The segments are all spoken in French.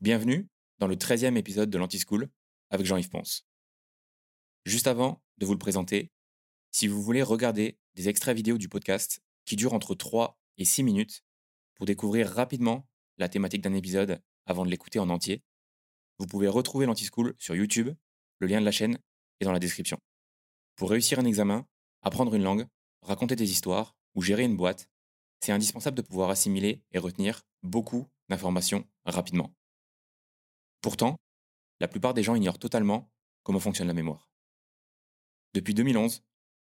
Bienvenue dans le 13e épisode de l'Anti-School avec Jean-Yves Ponce. Juste avant de vous le présenter, si vous voulez regarder des extraits vidéo du podcast qui durent entre 3 et 6 minutes pour découvrir rapidement la thématique d'un épisode avant de l'écouter en entier, vous pouvez retrouver l'Anti-School sur YouTube, le lien de la chaîne est dans la description. Pour réussir un examen, apprendre une langue, raconter des histoires ou gérer une boîte, c'est indispensable de pouvoir assimiler et retenir beaucoup d'informations rapidement. Pourtant, la plupart des gens ignorent totalement comment fonctionne la mémoire. Depuis 2011,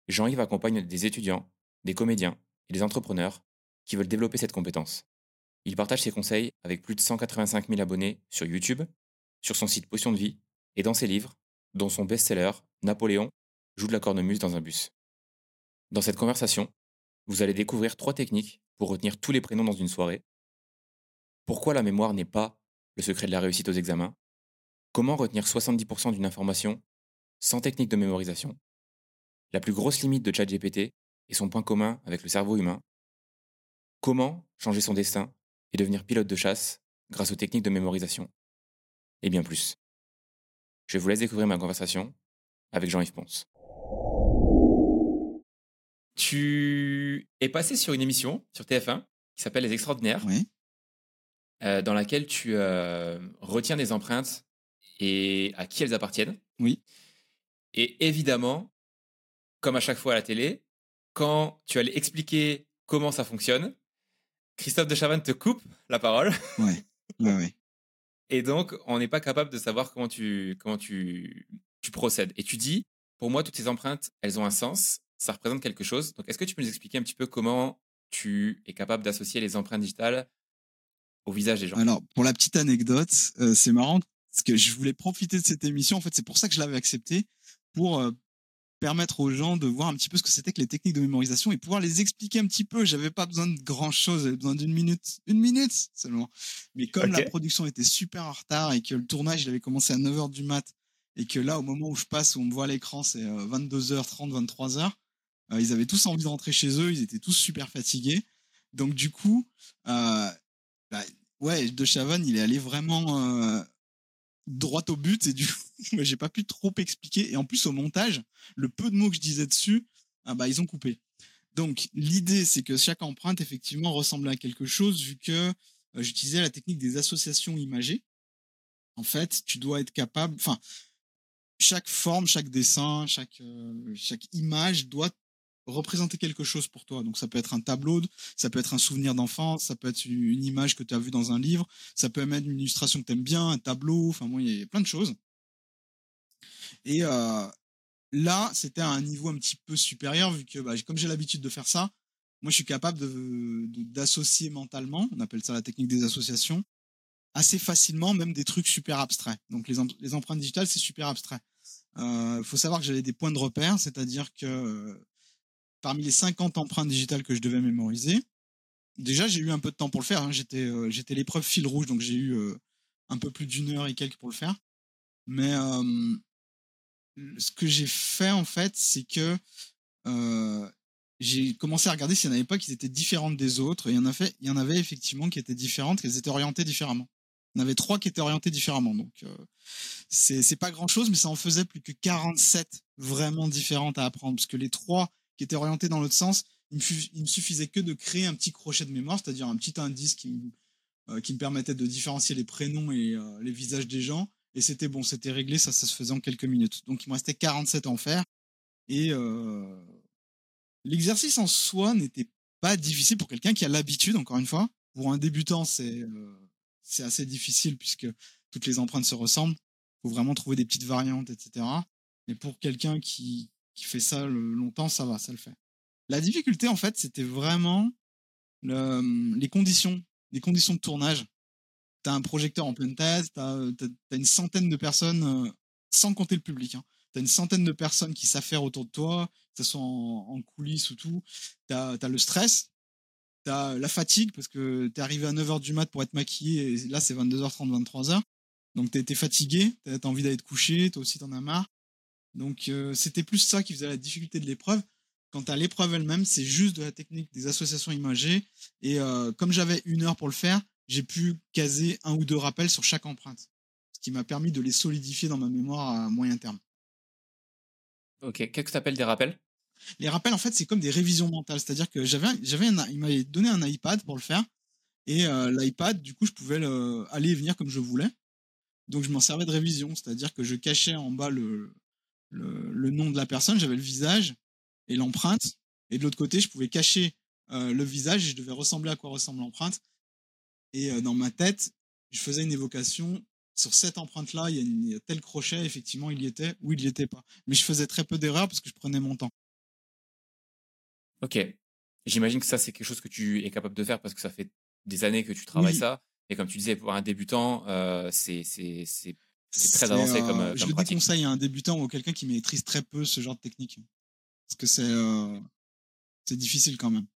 Jean-Yves accompagne des étudiants, des comédiens et des entrepreneurs qui veulent développer cette compétence. Il partage ses conseils avec plus de 185 000 abonnés sur YouTube, sur son site Potion de vie et dans ses livres, dont son best-seller Napoléon joue de la cornemuse dans un bus. Dans cette conversation, vous allez découvrir trois techniques pour retenir tous les prénoms dans une soirée. Pourquoi la mémoire n'est pas le secret de la réussite aux examens Comment retenir 70% d'une information sans technique de mémorisation? La plus grosse limite de ChatGPT et son point commun avec le cerveau humain Comment changer son destin et devenir pilote de chasse grâce aux techniques de mémorisation? Et bien plus. Je vous laisse découvrir ma conversation avec Jean-Yves Ponce. Tu es passé sur une émission sur TF1 qui s'appelle Les Extraordinaires. Euh, dans laquelle tu euh, retiens des empreintes et à qui elles appartiennent. Oui. Et évidemment, comme à chaque fois à la télé, quand tu allais expliquer comment ça fonctionne, Christophe de Chavannes te coupe la parole. Ouais, ouais. Et donc, on n'est pas capable de savoir comment tu, comment tu, tu procèdes. Et tu dis, pour moi, toutes ces empreintes, elles ont un sens, ça représente quelque chose. Donc, est-ce que tu peux nous expliquer un petit peu comment tu es capable d'associer les empreintes digitales au visage des gens Alors, pour la petite anecdote, euh, c'est marrant parce que je voulais profiter de cette émission. En fait, c'est pour ça que je l'avais accepté pour euh, permettre aux gens de voir un petit peu ce que c'était que les techniques de mémorisation et pouvoir les expliquer un petit peu. J'avais pas besoin de grand chose, j'avais besoin d'une minute, une minute seulement. Mais comme la production était super en retard et que le tournage il avait commencé à 9h du mat et que là, au moment où je passe, où on me voit à l'écran, c'est euh, 22h30, 23h, euh, ils avaient tous envie de rentrer chez eux, ils étaient tous super fatigués. Donc, du coup, euh, bah, ouais, De Chavannes, il est allé vraiment euh, droit au but et du coup, j'ai pas pu trop expliquer. Et en plus, au montage, le peu de mots que je disais dessus, ah bah, ils ont coupé. Donc, l'idée, c'est que chaque empreinte, effectivement, ressemblait à quelque chose, vu que euh, j'utilisais la technique des associations imagées. En fait, tu dois être capable, enfin, chaque forme, chaque dessin, chaque, euh, chaque image doit représenter quelque chose pour toi. Donc, ça peut être un tableau, ça peut être un souvenir d'enfance, ça peut être une image que tu as vue dans un livre, ça peut même être une illustration que tu aimes bien, un tableau, enfin, bon, il y a plein de choses. Et euh, là, c'était à un niveau un petit peu supérieur, vu que bah, comme j'ai l'habitude de faire ça, moi, je suis capable de- de- d'associer mentalement, on appelle ça la technique des associations, assez facilement, même des trucs super abstraits. Donc, les, em- les empreintes digitales, c'est super abstrait. Il faut savoir que j'avais des points de repère, c'est-à-dire que euh, parmi les 50 empreintes digitales que je devais mémoriser, déjà, j'ai eu un peu de temps pour le faire. hein. J'étais euh, j'étais l'épreuve fil rouge, donc j'ai eu euh, un peu plus d'une heure et quelques pour le faire. Mais euh, ce que j'ai fait, en fait, c'est que j'ai commencé à regarder s'il n'y en avait pas qui étaient différentes des autres. Et il y en, il y en avait effectivement qui étaient différentes, qu'elles étaient orientées différemment. Il y en avait trois qui étaient orientées différemment. Donc, c'est c'est pas grand chose, mais ça en faisait plus que 47 vraiment différentes à apprendre. Parce que les trois qui étaient orientées dans l'autre sens, il me, suffisait que de créer un petit crochet de mémoire, c'est-à-dire un petit indice qui me, euh, permettait de différencier les prénoms et euh, les visages des gens. Et c'était bon, c'était réglé, ça, ça se faisait en quelques minutes. Donc il me restait 47 à en faire. Et euh, l'exercice en soi n'était pas difficile pour quelqu'un qui a l'habitude, encore une fois. Pour un débutant, c'est euh, c'est assez difficile puisque toutes les empreintes se ressemblent. Il faut vraiment trouver des petites variantes, etc. Mais pour quelqu'un qui, qui fait ça le- longtemps, ça va, ça le fait. La difficulté, en fait, c'était vraiment le- les conditions, les conditions de tournage. Tu as un projecteur en pleine tête, tu as, une centaine de personnes, sans compter le public. Hein. Tu as une centaine de personnes qui s'affairent autour de toi, que ce soit en, en coulisses ou tout. Tu as, le stress, tu as la fatigue, parce que tu es arrivé à 9h du mat pour être maquillé, et là c'est 22h30, 23h. Donc tu es fatigué, tu as envie d'aller te coucher, toi aussi t'en as marre. Donc euh, c'était plus ça qui faisait la difficulté de l'épreuve. Quant à l'épreuve elle-même, c'est juste de la technique des associations imagées. Et euh, comme j'avais une heure pour le faire, j'ai pu caser un ou deux rappels sur chaque empreinte, ce qui m'a permis de les solidifier dans ma mémoire à moyen terme. Ok, qu'est-ce que tu appelles des rappels? Les rappels, en fait, c'est comme des révisions mentales. C'est-à-dire que j'avais, j'avais il m'avait donné un iPad pour le faire. Et euh, l'iPad, du coup, je pouvais aller et venir comme je voulais. Donc, je m'en servais de révision. C'est-à-dire que je cachais en bas le, le, nom de la personne, j'avais le visage et l'empreinte. Et de l'autre côté, je pouvais cacher euh, le visage et je devais ressembler à quoi ressemble l'empreinte. Et euh, dans ma tête, je faisais une évocation sur cette empreinte-là, il y, a tel crochet, effectivement, il y était ou il n'y était pas. Mais je faisais très peu d'erreurs parce que je prenais mon temps. Ok. J'imagine que ça, c'est quelque chose que tu es capable de faire parce que ça fait des années que tu travailles ça. Et comme tu disais, pour un débutant, euh, c'est très avancé comme, euh, comme, Je le déconseille à un débutant ou quelqu'un qui maîtrise très peu ce genre de technique. Parce que c'est euh, c'est difficile quand même.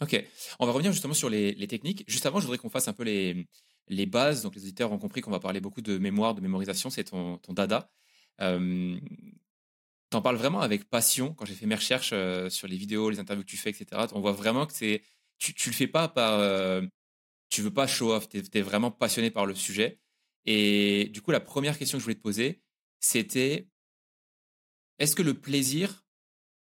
Ok. On va revenir justement sur les, les techniques. Juste avant, je voudrais qu'on fasse un peu les, les bases. Donc, les auditeurs ont compris qu'on va parler beaucoup de mémoire, de mémorisation. C'est ton, ton dada. Euh, T'en parles vraiment avec passion. Quand j'ai fait mes recherches euh, sur les vidéos, les interviews que tu fais, etc., on voit vraiment que c'est, tu, tu le fais pas par. Euh, tu veux pas show off. Tu es, vraiment passionné par le sujet. Et du coup, la première question que je voulais te poser, c'était est-ce que le plaisir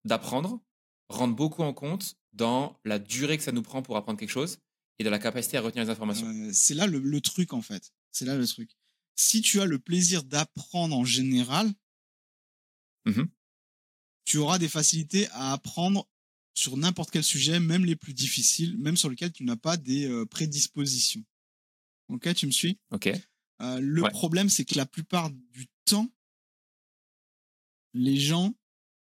d'apprendre rentre beaucoup en compte dans la durée que ça nous prend pour apprendre quelque chose et de la capacité à retenir les informations? Euh, c'est là le, truc en fait. C'est là le truc. Si tu as le plaisir d'apprendre en général, mmh tu auras des facilités à apprendre sur n'importe quel sujet, même les plus difficiles, même sur lesquels tu n'as pas des euh, prédispositions. Ok, tu me suis? Ok. Euh, le problème, c'est que la plupart du temps, les gens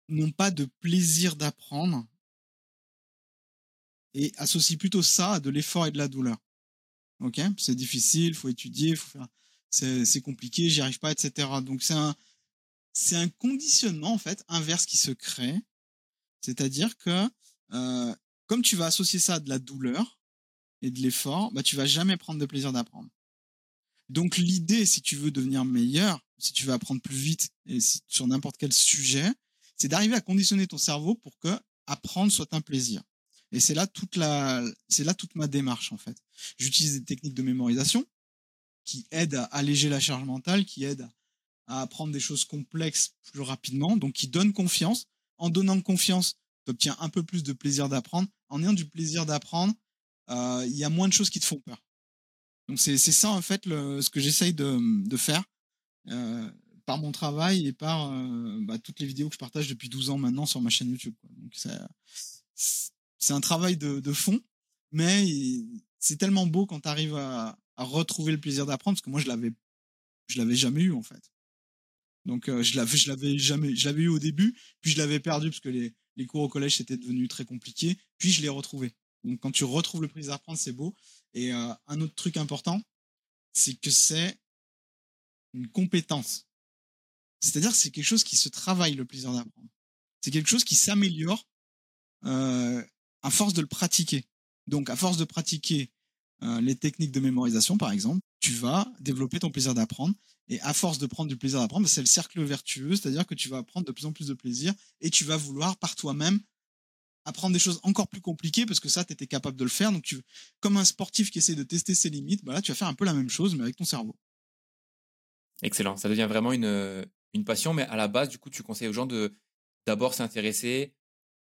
n'ont pas de plaisir d'apprendre et associe plutôt ça à de l'effort et de la douleur. Ok, c'est difficile, faut étudier, faut faire, c'est compliqué, j'y arrive pas, etc. Donc c'est un, c'est un conditionnement en fait inverse qui se crée, c'est-à-dire que euh, comme tu vas associer ça à de la douleur et de l'effort, bah tu vas jamais prendre de plaisir d'apprendre. Donc l'idée, si tu veux devenir meilleur, si tu veux apprendre plus vite et sur n'importe quel sujet, c'est d'arriver à conditionner ton cerveau pour que apprendre soit un plaisir. Et c'est là toute la, c'est là toute ma démarche en fait. J'utilise des techniques de mémorisation qui aident à alléger la charge mentale, qui aident à apprendre des choses complexes plus rapidement, donc qui donnent confiance. En donnant confiance, tu obtiens un peu plus de plaisir d'apprendre. En ayant du plaisir d'apprendre, euh, il y a moins de choses qui te font peur. Donc c'est ça en fait le, ce que j'essaye de, de, faire euh, par mon travail et par euh, bah, toutes les vidéos que je partage depuis 12 ans maintenant sur ma chaîne YouTube. Quoi. Donc c'est un travail de, de fond, mais c'est tellement beau quand tu arrives à, à, retrouver le plaisir d'apprendre, parce que moi, je l'avais, je l'avais jamais eu, en fait. Donc, euh, je l'avais, je l'avais jamais, je l'avais eu au début, puis je l'avais perdu parce que les, les cours au collège c'était devenu très compliqué, puis je l'ai retrouvé. Donc, quand tu retrouves le plaisir d'apprendre, c'est beau. Et euh, un autre truc important, c'est que c'est une compétence. C'est-à-dire, c'est quelque chose qui se travaille le plaisir d'apprendre. C'est quelque chose qui s'améliore euh, à force de le pratiquer. Donc, à force de pratiquer euh, les techniques de mémorisation, par exemple, tu vas développer ton plaisir d'apprendre. Et à force de prendre du plaisir d'apprendre, c'est le cercle vertueux, c'est-à-dire que tu vas prendre de plus en plus de plaisir et tu vas vouloir par toi-même apprendre des choses encore plus compliquées parce que ça, tu étais capable de le faire. Donc, tu, comme un sportif qui essaie de tester ses limites, bah là, tu vas faire un peu la même chose, mais avec ton cerveau. Excellent. Ça devient vraiment une, une passion, mais à la base, du coup, tu conseilles aux gens de d'abord s'intéresser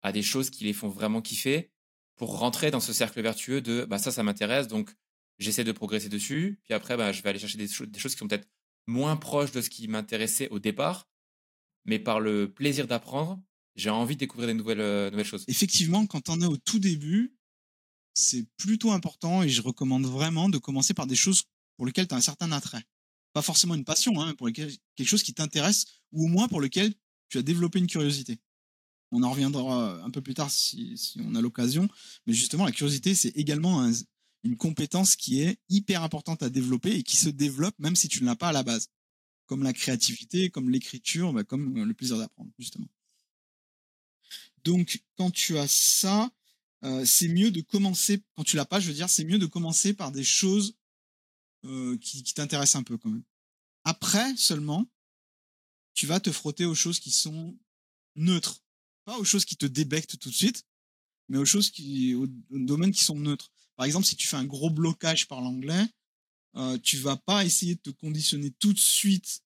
à des choses qui les font vraiment kiffer pour rentrer dans ce cercle vertueux de bah, ça, ça m'intéresse, donc j'essaie de progresser dessus. Puis après, bah, je vais aller chercher des, des choses qui sont peut-être moins proches de ce qui m'intéressait au départ, mais par le plaisir d'apprendre, j'ai envie de découvrir des nouvelles, euh, choses. Effectivement, quand on est au tout début, c'est plutôt important et je recommande vraiment de commencer par des choses pour lesquelles tu as un certain attrait. Pas forcément une passion, hein, pour lesquelles, quelque chose qui t'intéresse ou au moins pour lequel tu as développé une curiosité. On en reviendra un peu plus tard si, on a l'occasion. Mais justement, la curiosité, c'est également une compétence qui est hyper importante à développer et qui se développe même si tu ne l'as pas à la base. Comme la créativité, comme l'écriture, bah, comme le plaisir d'apprendre, justement. Donc, quand tu as ça, euh, c'est mieux de commencer, quand tu l'as pas, je veux dire, c'est mieux de commencer par des choses euh, qui, t'intéressent un peu quand même. Après seulement, tu vas te frotter aux choses qui sont neutres. Pas aux choses qui te débectent tout de suite, mais aux choses qui, aux, domaines qui sont neutres. Par exemple, si tu fais un gros blocage par l'anglais, euh, tu vas pas essayer de te conditionner tout de suite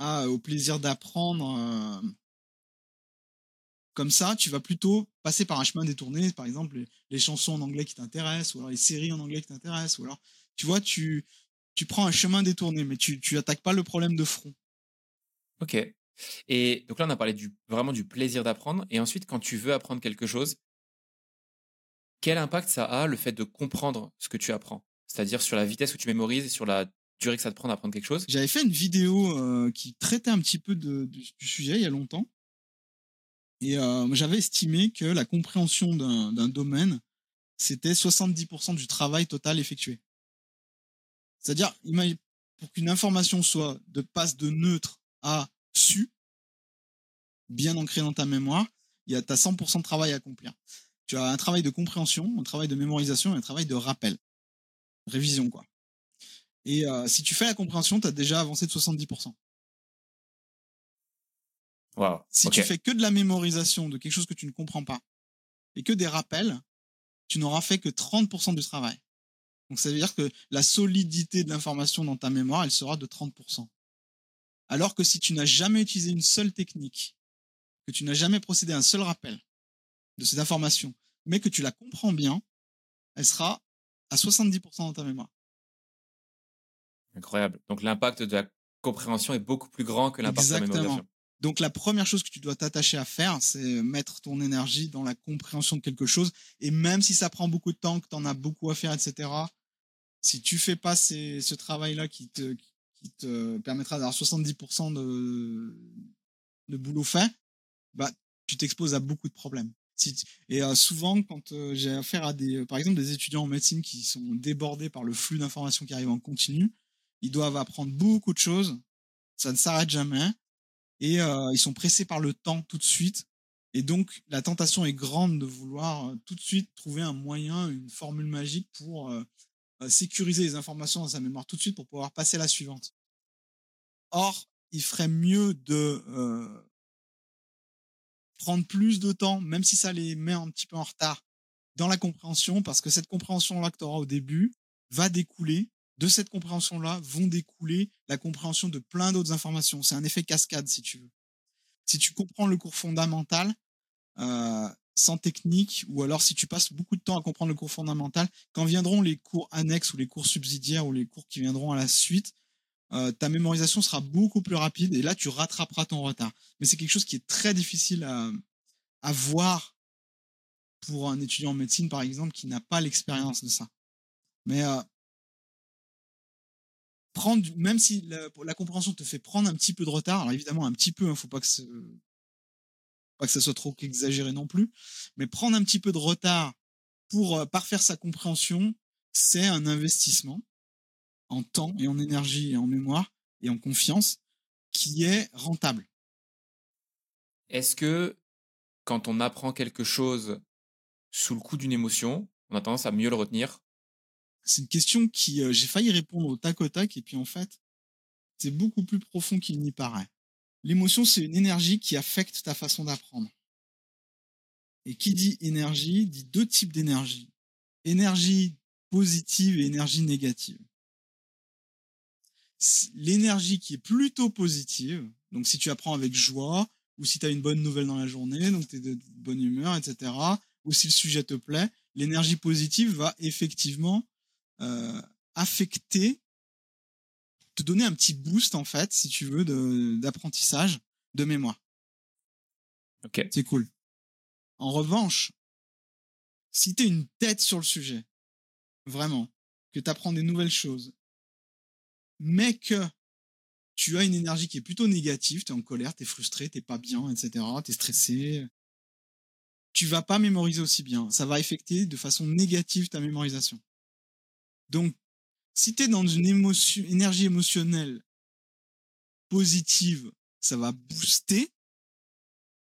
au plaisir d'apprendre euh, comme ça. Tu vas plutôt passer par un chemin détourné, par exemple les, chansons en anglais qui t'intéressent, ou alors les séries en anglais qui t'intéressent, ou alors tu vois, tu, tu prends un chemin détourné, mais tu, tu attaques pas le problème de front. Ok. Et donc là, on a parlé du, vraiment du plaisir d'apprendre. Et ensuite, quand tu veux apprendre quelque chose, quel impact ça a le fait de comprendre ce que tu apprends? C'est-à-dire sur la vitesse où tu mémorises et sur la durée que ça te prend d'apprendre quelque chose? J'avais fait une vidéo euh, qui traitait un petit peu de, du sujet il y a longtemps. Et euh, j'avais estimé que la compréhension d'un domaine, c'était 70% du travail total effectué. C'est-à-dire, pour qu'une information soit de passe de neutre à su, bien ancré dans ta mémoire, il y a ta 100% de travail à accomplir. Tu as un travail de compréhension, un travail de mémorisation et un travail de rappel. Révision, quoi. Et euh, si tu fais la compréhension, tu as déjà avancé de 70%. Wow, si tu fais que de la mémorisation de quelque chose que tu ne comprends pas et que des rappels, tu n'auras fait que 30% du travail. Donc ça veut dire que la solidité de l'information dans ta mémoire, elle sera de 30%. Alors que si tu n'as jamais utilisé une seule technique, que tu n'as jamais procédé à un seul rappel de cette information, mais que tu la comprends bien, elle sera à 70% dans ta mémoire. Incroyable. Donc l'impact de la compréhension est beaucoup plus grand que l'impact de la mémorisation. Donc la première chose que tu dois t'attacher à faire, c'est mettre ton énergie dans la compréhension de quelque chose. Et même si ça prend beaucoup de temps, que tu en as beaucoup à faire, etc., si tu fais pas ce travail-là qui te, permettra d'avoir 70% de, boulot fait, bah, tu t'exposes à beaucoup de problèmes. Et euh, souvent, quand euh, j'ai affaire à des, par exemple, des étudiants en médecine qui sont débordés par le flux d'informations qui arrivent en continu, ils doivent apprendre beaucoup de choses. Ça ne s'arrête jamais. Et euh, ils sont pressés par le temps tout de suite. Et donc, la tentation est grande de vouloir tout de suite trouver un moyen, une formule magique pour euh, sécuriser les informations dans sa mémoire tout de suite pour pouvoir passer à la suivante. Or, il ferait mieux de euh, prendre plus de temps, même si ça les met un petit peu en retard, dans la compréhension, parce que cette compréhension-là que tu auras au début va découler, de cette compréhension-là vont découler la compréhension de plein d'autres informations. C'est un effet cascade, si tu veux. Si tu comprends le cours fondamental, euh, sans technique, ou alors si tu passes beaucoup de temps à comprendre le cours fondamental, quand viendront les cours annexes ou les cours subsidiaires ou les cours qui viendront à la suite, euh, ta mémorisation sera beaucoup plus rapide et là tu rattraperas ton retard. Mais c'est quelque chose qui est très difficile à, voir pour un étudiant en médecine par exemple qui n'a pas l'expérience de ça. Mais euh, prendre, même si la, la, compréhension te fait prendre un petit peu de retard, alors évidemment un petit peu, hein, faut pas que pas que ça soit trop exagéré non plus, mais prendre un petit peu de retard pour euh, parfaire sa compréhension, c'est un investissement en temps et en énergie et en mémoire et en confiance qui est rentable. Est-ce que quand on apprend quelque chose sous le coup d'une émotion, on a tendance à mieux le retenir C'est une question qui euh, j'ai failli répondre au tac au tac et puis en fait, c'est beaucoup plus profond qu'il n'y paraît. L'émotion, c'est une énergie qui affecte ta façon d'apprendre. Et qui dit énergie dit deux types d'énergie. Énergie positive et énergie négative. L'énergie qui est plutôt positive, donc si tu apprends avec joie, ou si tu as une bonne nouvelle dans la journée, donc tu es de bonne humeur, etc., ou si le sujet te plaît, l'énergie positive va effectivement euh, affecter te donner un petit boost, en fait, si tu veux, d'apprentissage, de, mémoire. Ok. C'est cool. En revanche, si tu es une tête sur le sujet, vraiment, que tu apprends des nouvelles choses, mais que tu as une énergie qui est plutôt négative, tu es en colère, tu es frustré, tu pas bien, etc., tu es stressé, tu vas pas mémoriser aussi bien. Ça va affecter de façon négative ta mémorisation. Donc, si tu es dans une émotion, énergie émotionnelle positive, ça va booster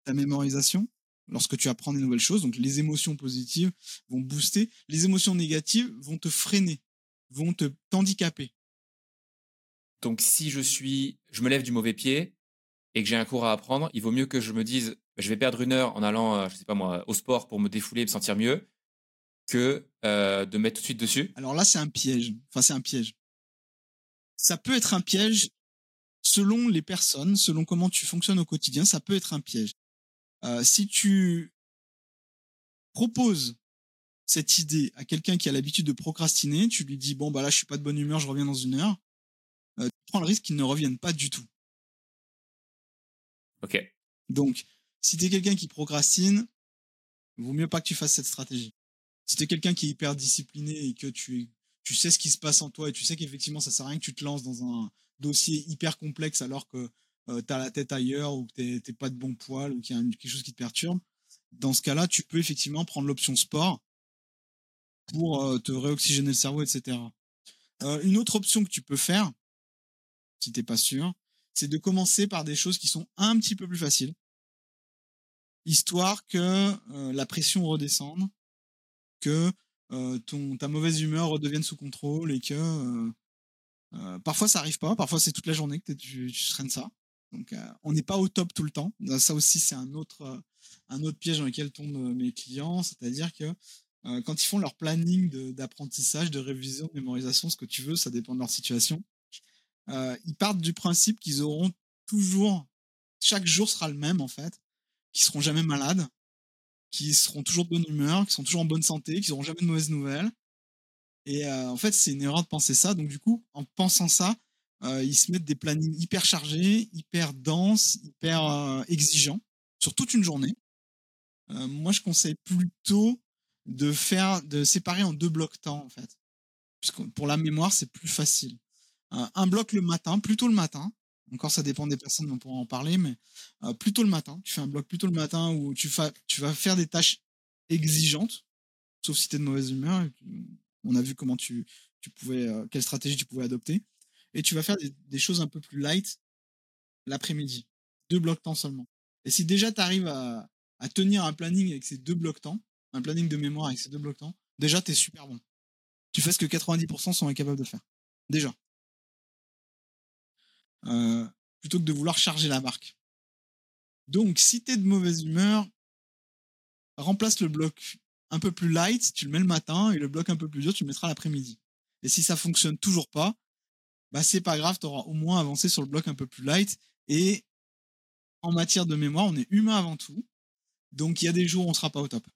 ta mémorisation lorsque tu apprends des nouvelles choses. Donc les émotions positives vont booster, les émotions négatives vont te freiner, vont te t'handicaper. Donc si je suis, je me lève du mauvais pied et que j'ai un cours à apprendre, il vaut mieux que je me dise, je vais perdre une heure en allant, euh, je sais pas moi, au sport pour me défouler me sentir mieux, que euh, de mettre tout de suite dessus. Alors là, c'est un piège. Enfin, c'est un piège. Ça peut être un piège selon les personnes, selon comment tu fonctionnes au quotidien, ça peut être un piège. Euh, si tu proposes cette idée à quelqu'un qui a l'habitude de procrastiner, tu lui dis bon bah là je suis pas de bonne humeur, je reviens dans une heure, euh, tu prends le risque qu'il ne revienne pas du tout. Ok. Donc si tu es quelqu'un qui procrastine, vaut mieux pas que tu fasses cette stratégie. Si tu es quelqu'un qui est hyper discipliné et que tu tu sais ce qui se passe en toi et tu sais qu'effectivement ça sert à rien que tu te lances dans un dossier hyper complexe alors que euh, tu as la tête ailleurs ou que t'es pas de bon poil ou qu'il y a quelque chose qui te perturbe, dans ce cas-là, tu peux effectivement prendre l'option sport pour euh, te réoxygéner le cerveau, etc. Euh, une autre option que tu peux faire, si t'es pas sûr, c'est de commencer par des choses qui sont un petit peu plus faciles, histoire que la pression redescende, que ton ta mauvaise humeur redevienne sous contrôle et que parfois ça arrive pas, parfois c'est toute la journée que tu, tu traînes ça. Donc on n'est pas au top tout le temps. Ça aussi c'est un autre un autre piège dans lequel tombent mes clients, c'est-à-dire que quand ils font leur planning d'apprentissage, de, révision, de mémorisation, ce que tu veux, ça dépend de leur situation. ils partent du principe qu'ils auront toujours, chaque jour sera le même en fait, qu'ils seront jamais malades, qu'ils seront toujours de bonne humeur, qu'ils seront toujours en bonne santé, qu'ils n'auront jamais de mauvaises nouvelles. Et en fait, c'est une erreur de penser ça. Donc du coup, en pensant ça, ils se mettent des plannings hyper chargés, hyper denses, hyper exigeants sur toute une journée. moi, je conseille plutôt de faire, de séparer en deux blocs temps en fait. Puisque pour la mémoire, c'est plus facile. un bloc le matin, plutôt le matin. Encore, ça dépend des personnes, on pourra en parler, mais plutôt le matin. Tu fais un bloc plutôt le matin où tu, tu vas faire des tâches exigeantes, sauf si tu es de mauvaise humeur. On a vu comment tu, tu pouvais, quelle stratégie tu pouvais adopter. Et tu vas faire des, choses un peu plus light l'après-midi. Deux blocs temps seulement. Et si déjà tu arrives à, à tenir un planning avec ces deux blocs temps, un planning de mémoire avec ces deux blocs temps, déjà, tu es super bon. Tu fais ce que 90% sont incapables de faire. Déjà. Euh, plutôt que de vouloir charger la marque. Donc, si tu es de mauvaise humeur, remplace le bloc un peu plus light, tu le mets le matin, et le bloc un peu plus dur, tu le mettras l'après-midi. Et si ça fonctionne toujours pas, bah c'est pas grave, tu auras au moins avancé sur le bloc un peu plus light. Et en matière de mémoire, on est humain avant tout. Donc il y a des jours où on sera pas au top.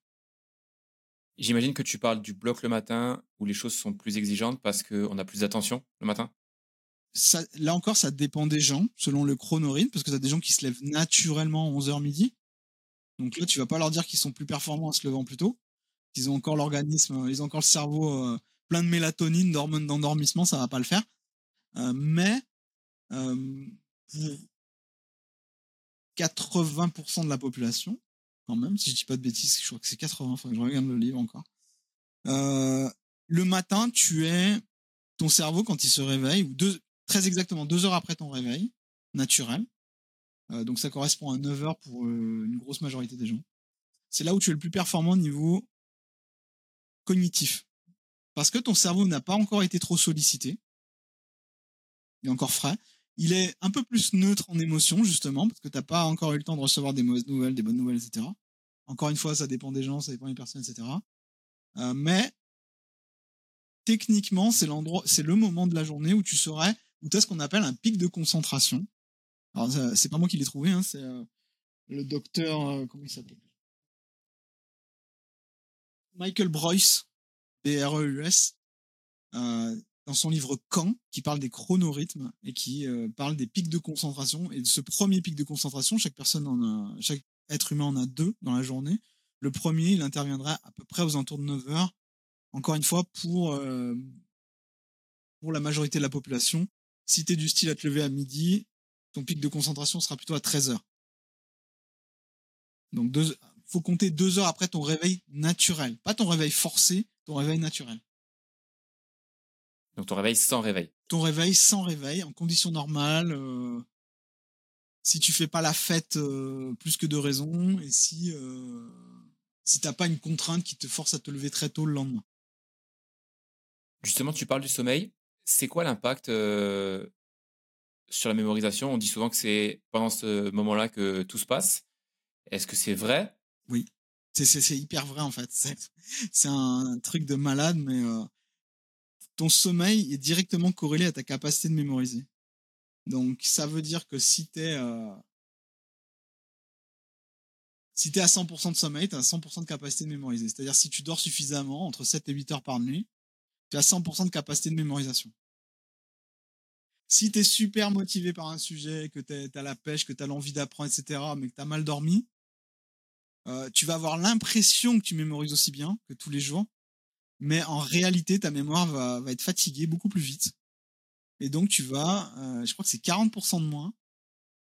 J'imagine que tu parles du bloc le matin où les choses sont plus exigeantes parce qu'on a plus d'attention le matin Là encore, ça dépend des gens, selon le chronorhythme, parce que tu as des gens qui se lèvent naturellement à 11h midi. Donc là, tu vas pas leur dire qu'ils sont plus performants en se levant plus tôt. Ils ont encore l'organisme, ils ont encore le cerveau euh, plein de mélatonine, d'hormones d'endormissement, ça va pas le faire. Euh, mais euh, pour 80% de la population, quand même, si je dis pas de bêtises, je crois que c'est 80, faut que je regarde le livre encore. Euh, le matin, tu es ton cerveau quand il se réveille, ou deux, très exactement deux heures après ton réveil naturel. Euh, donc ça correspond à 9 heures pour euh, une grosse majorité des gens. C'est là où tu es le plus performant au niveau cognitif. Parce que ton cerveau n'a pas encore été trop sollicité. Il est encore frais il est un peu plus neutre en émotion, justement, parce que t'as pas encore eu le temps de recevoir des mauvaises nouvelles, des bonnes nouvelles, etc. Encore une fois, ça dépend des gens, ça dépend des personnes, etc. Euh, mais techniquement, c'est l'endroit, c'est le moment de la journée où tu serais, où tu as ce qu'on appelle un pic de concentration. Alors, c'est pas moi qui l'ai trouvé, hein, c'est euh, le docteur, euh, comment il s'appelle? Michael Broyce, B-R-E-U-S, dans son livre Quand, qui parle des chronorhythmes et qui euh, parle des pics de concentration. Et de ce premier pic de concentration, chaque personne en a, chaque être humain en a deux dans la journée. Le premier, il interviendra à peu près aux alentours de 9 heures. Encore une fois, pour, euh, pour la majorité de la population. Si tu es du style à te lever à midi, ton pic de concentration sera plutôt à 13 heures. Donc, il faut compter deux heures après ton réveil naturel. Pas ton réveil forcé, ton réveil naturel. Donc ton réveil sans réveil. Ton réveil sans réveil, en conditions normales. Euh, si tu fais pas la fête euh, plus que de raison et si euh, si t'as pas une contrainte qui te force à te lever très tôt le lendemain. Justement, tu parles du sommeil. C'est quoi l'impact sur la mémorisation? On dit souvent que c'est pendant ce moment-là que tout se passe. Est-ce que c'est vrai? Oui, C'est hyper vrai en fait. C'est un truc de malade, mais ton sommeil est directement corrélé à ta capacité de mémoriser. Donc ça veut dire que si tu si es à 100% de sommeil, tu as 100% de capacité de mémoriser. C'est-à-dire si tu dors suffisamment, entre 7 et 8 heures par nuit, tu as 100% de capacité de mémorisation. Si tu es super motivé par un sujet, que tu as la pêche, que tu as l'envie d'apprendre, etc., mais que tu as mal dormi, euh, tu vas avoir l'impression que tu mémorises aussi bien que tous les jours, mais en réalité, ta mémoire va, va être fatiguée beaucoup plus vite. Et donc, tu vas, euh, je crois que c'est 40% de moins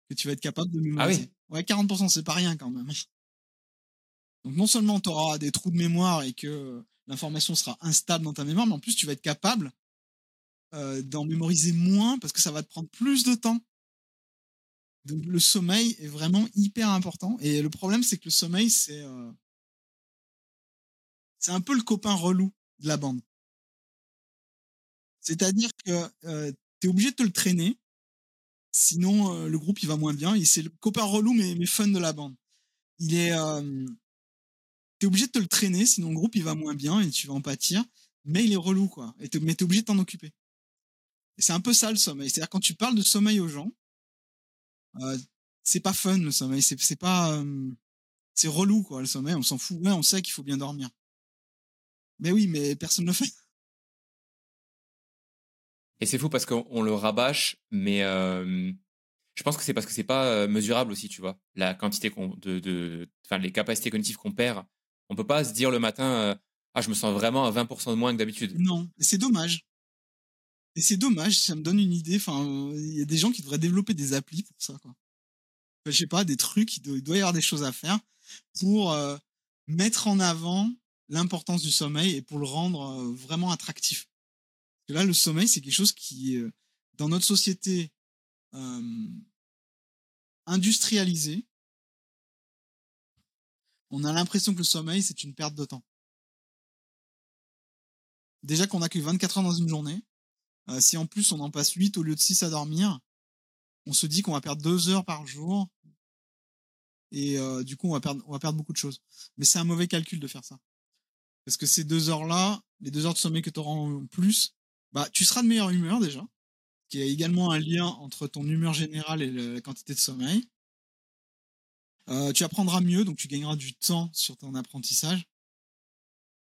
que tu vas être capable de mémoriser. Ah oui ouais, 40%, c'est pas rien quand même. Donc, non seulement tu auras des trous de mémoire et que l'information sera instable dans ta mémoire, mais en plus, tu vas être capable euh, d'en mémoriser moins parce que ça va te prendre plus de temps donc le sommeil est vraiment hyper important. Et le problème, c'est que le sommeil, c'est euh, un peu le copain relou de la bande. C'est-à-dire que euh, tu es obligé de te le traîner, sinon le groupe il va moins bien. C'est le copain relou mais, mais fun de la bande. Il est, t'es obligé de te le traîner, sinon le groupe il va moins bien et tu vas en pâtir. Mais il est relou quoi. Et mais t'es obligé de t'en occuper. C'est un peu ça le sommeil. C'est-à-dire quand tu parles de sommeil aux gens, euh, c'est pas fun le sommeil, c'est pas c'est relou quoi le sommeil, on s'en fout. Ouais, on sait qu'il faut bien dormir. Mais oui, mais personne ne le fait. Et c'est fou parce qu'on le rabâche, mais je pense que c'est parce que c'est pas mesurable aussi, tu vois. La quantité de, enfin les capacités cognitives qu'on perd, on peut pas se dire le matin, ah je me sens vraiment à 20% de moins que d'habitude. Non, c'est dommage. Et c'est dommage, ça me donne une idée. Enfin, il y a des gens qui devraient développer des applis pour ça, quoi. je sais pas, des trucs, il doit, y avoir des choses à faire pour euh, mettre en avant l'importance du sommeil et pour le rendre euh, vraiment attractif. Parce là, le sommeil, c'est quelque chose qui, euh, dans notre société industrialisée, on a l'impression que le sommeil, c'est une perte de temps. Déjà qu'on a que 24 heures dans une journée, euh, si en plus on en passe 8 au lieu de 6 à dormir, on se dit qu'on va perdre 2 heures par jour. Et euh, du coup, on va, perdre, beaucoup de choses. Mais c'est un mauvais calcul de faire ça. Parce que ces deux heures-là, les deux heures de sommeil que tu auras en plus, bah, tu seras de meilleure humeur déjà, qui a également un lien entre ton humeur générale et la quantité de sommeil. Euh, tu apprendras mieux, donc tu gagneras du temps sur ton apprentissage.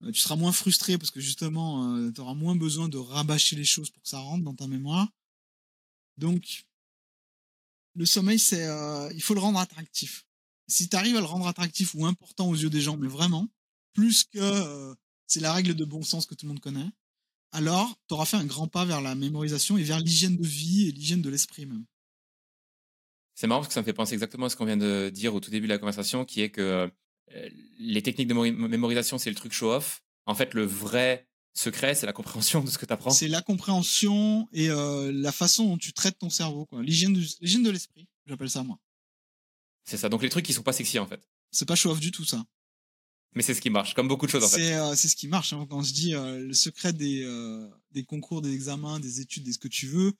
Euh, tu seras moins frustré parce que justement, euh, tu auras moins besoin de rabâcher les choses pour que ça rentre dans ta mémoire. Donc, le sommeil, c'est, il faut le rendre attractif. Si tu arrives à le rendre attractif ou important aux yeux des gens, mais vraiment, plus que c'est la règle de bon sens que tout le monde connaît, alors tu auras fait un grand pas vers la mémorisation et vers l'hygiène de vie et l'hygiène de l'esprit même. C'est marrant parce que ça me fait penser exactement à ce qu'on vient de dire au tout début de la conversation, qui est que euh, les techniques de mémorisation, c'est le truc show-off. En fait, le vrai secret, c'est la compréhension de ce que tu apprends. C'est la compréhension et euh, la façon dont tu traites ton cerveau, L'hygiène de, l'esprit, j'appelle ça moi. C'est ça. Donc les trucs qui sont pas sexy en fait. C'est pas show-off du tout ça. Mais c'est ce qui marche, comme beaucoup de choses en fait. Euh, c'est ce qui marche. Hein. Quand on se dit le secret des, des concours, des examens, des études, de ce que tu veux,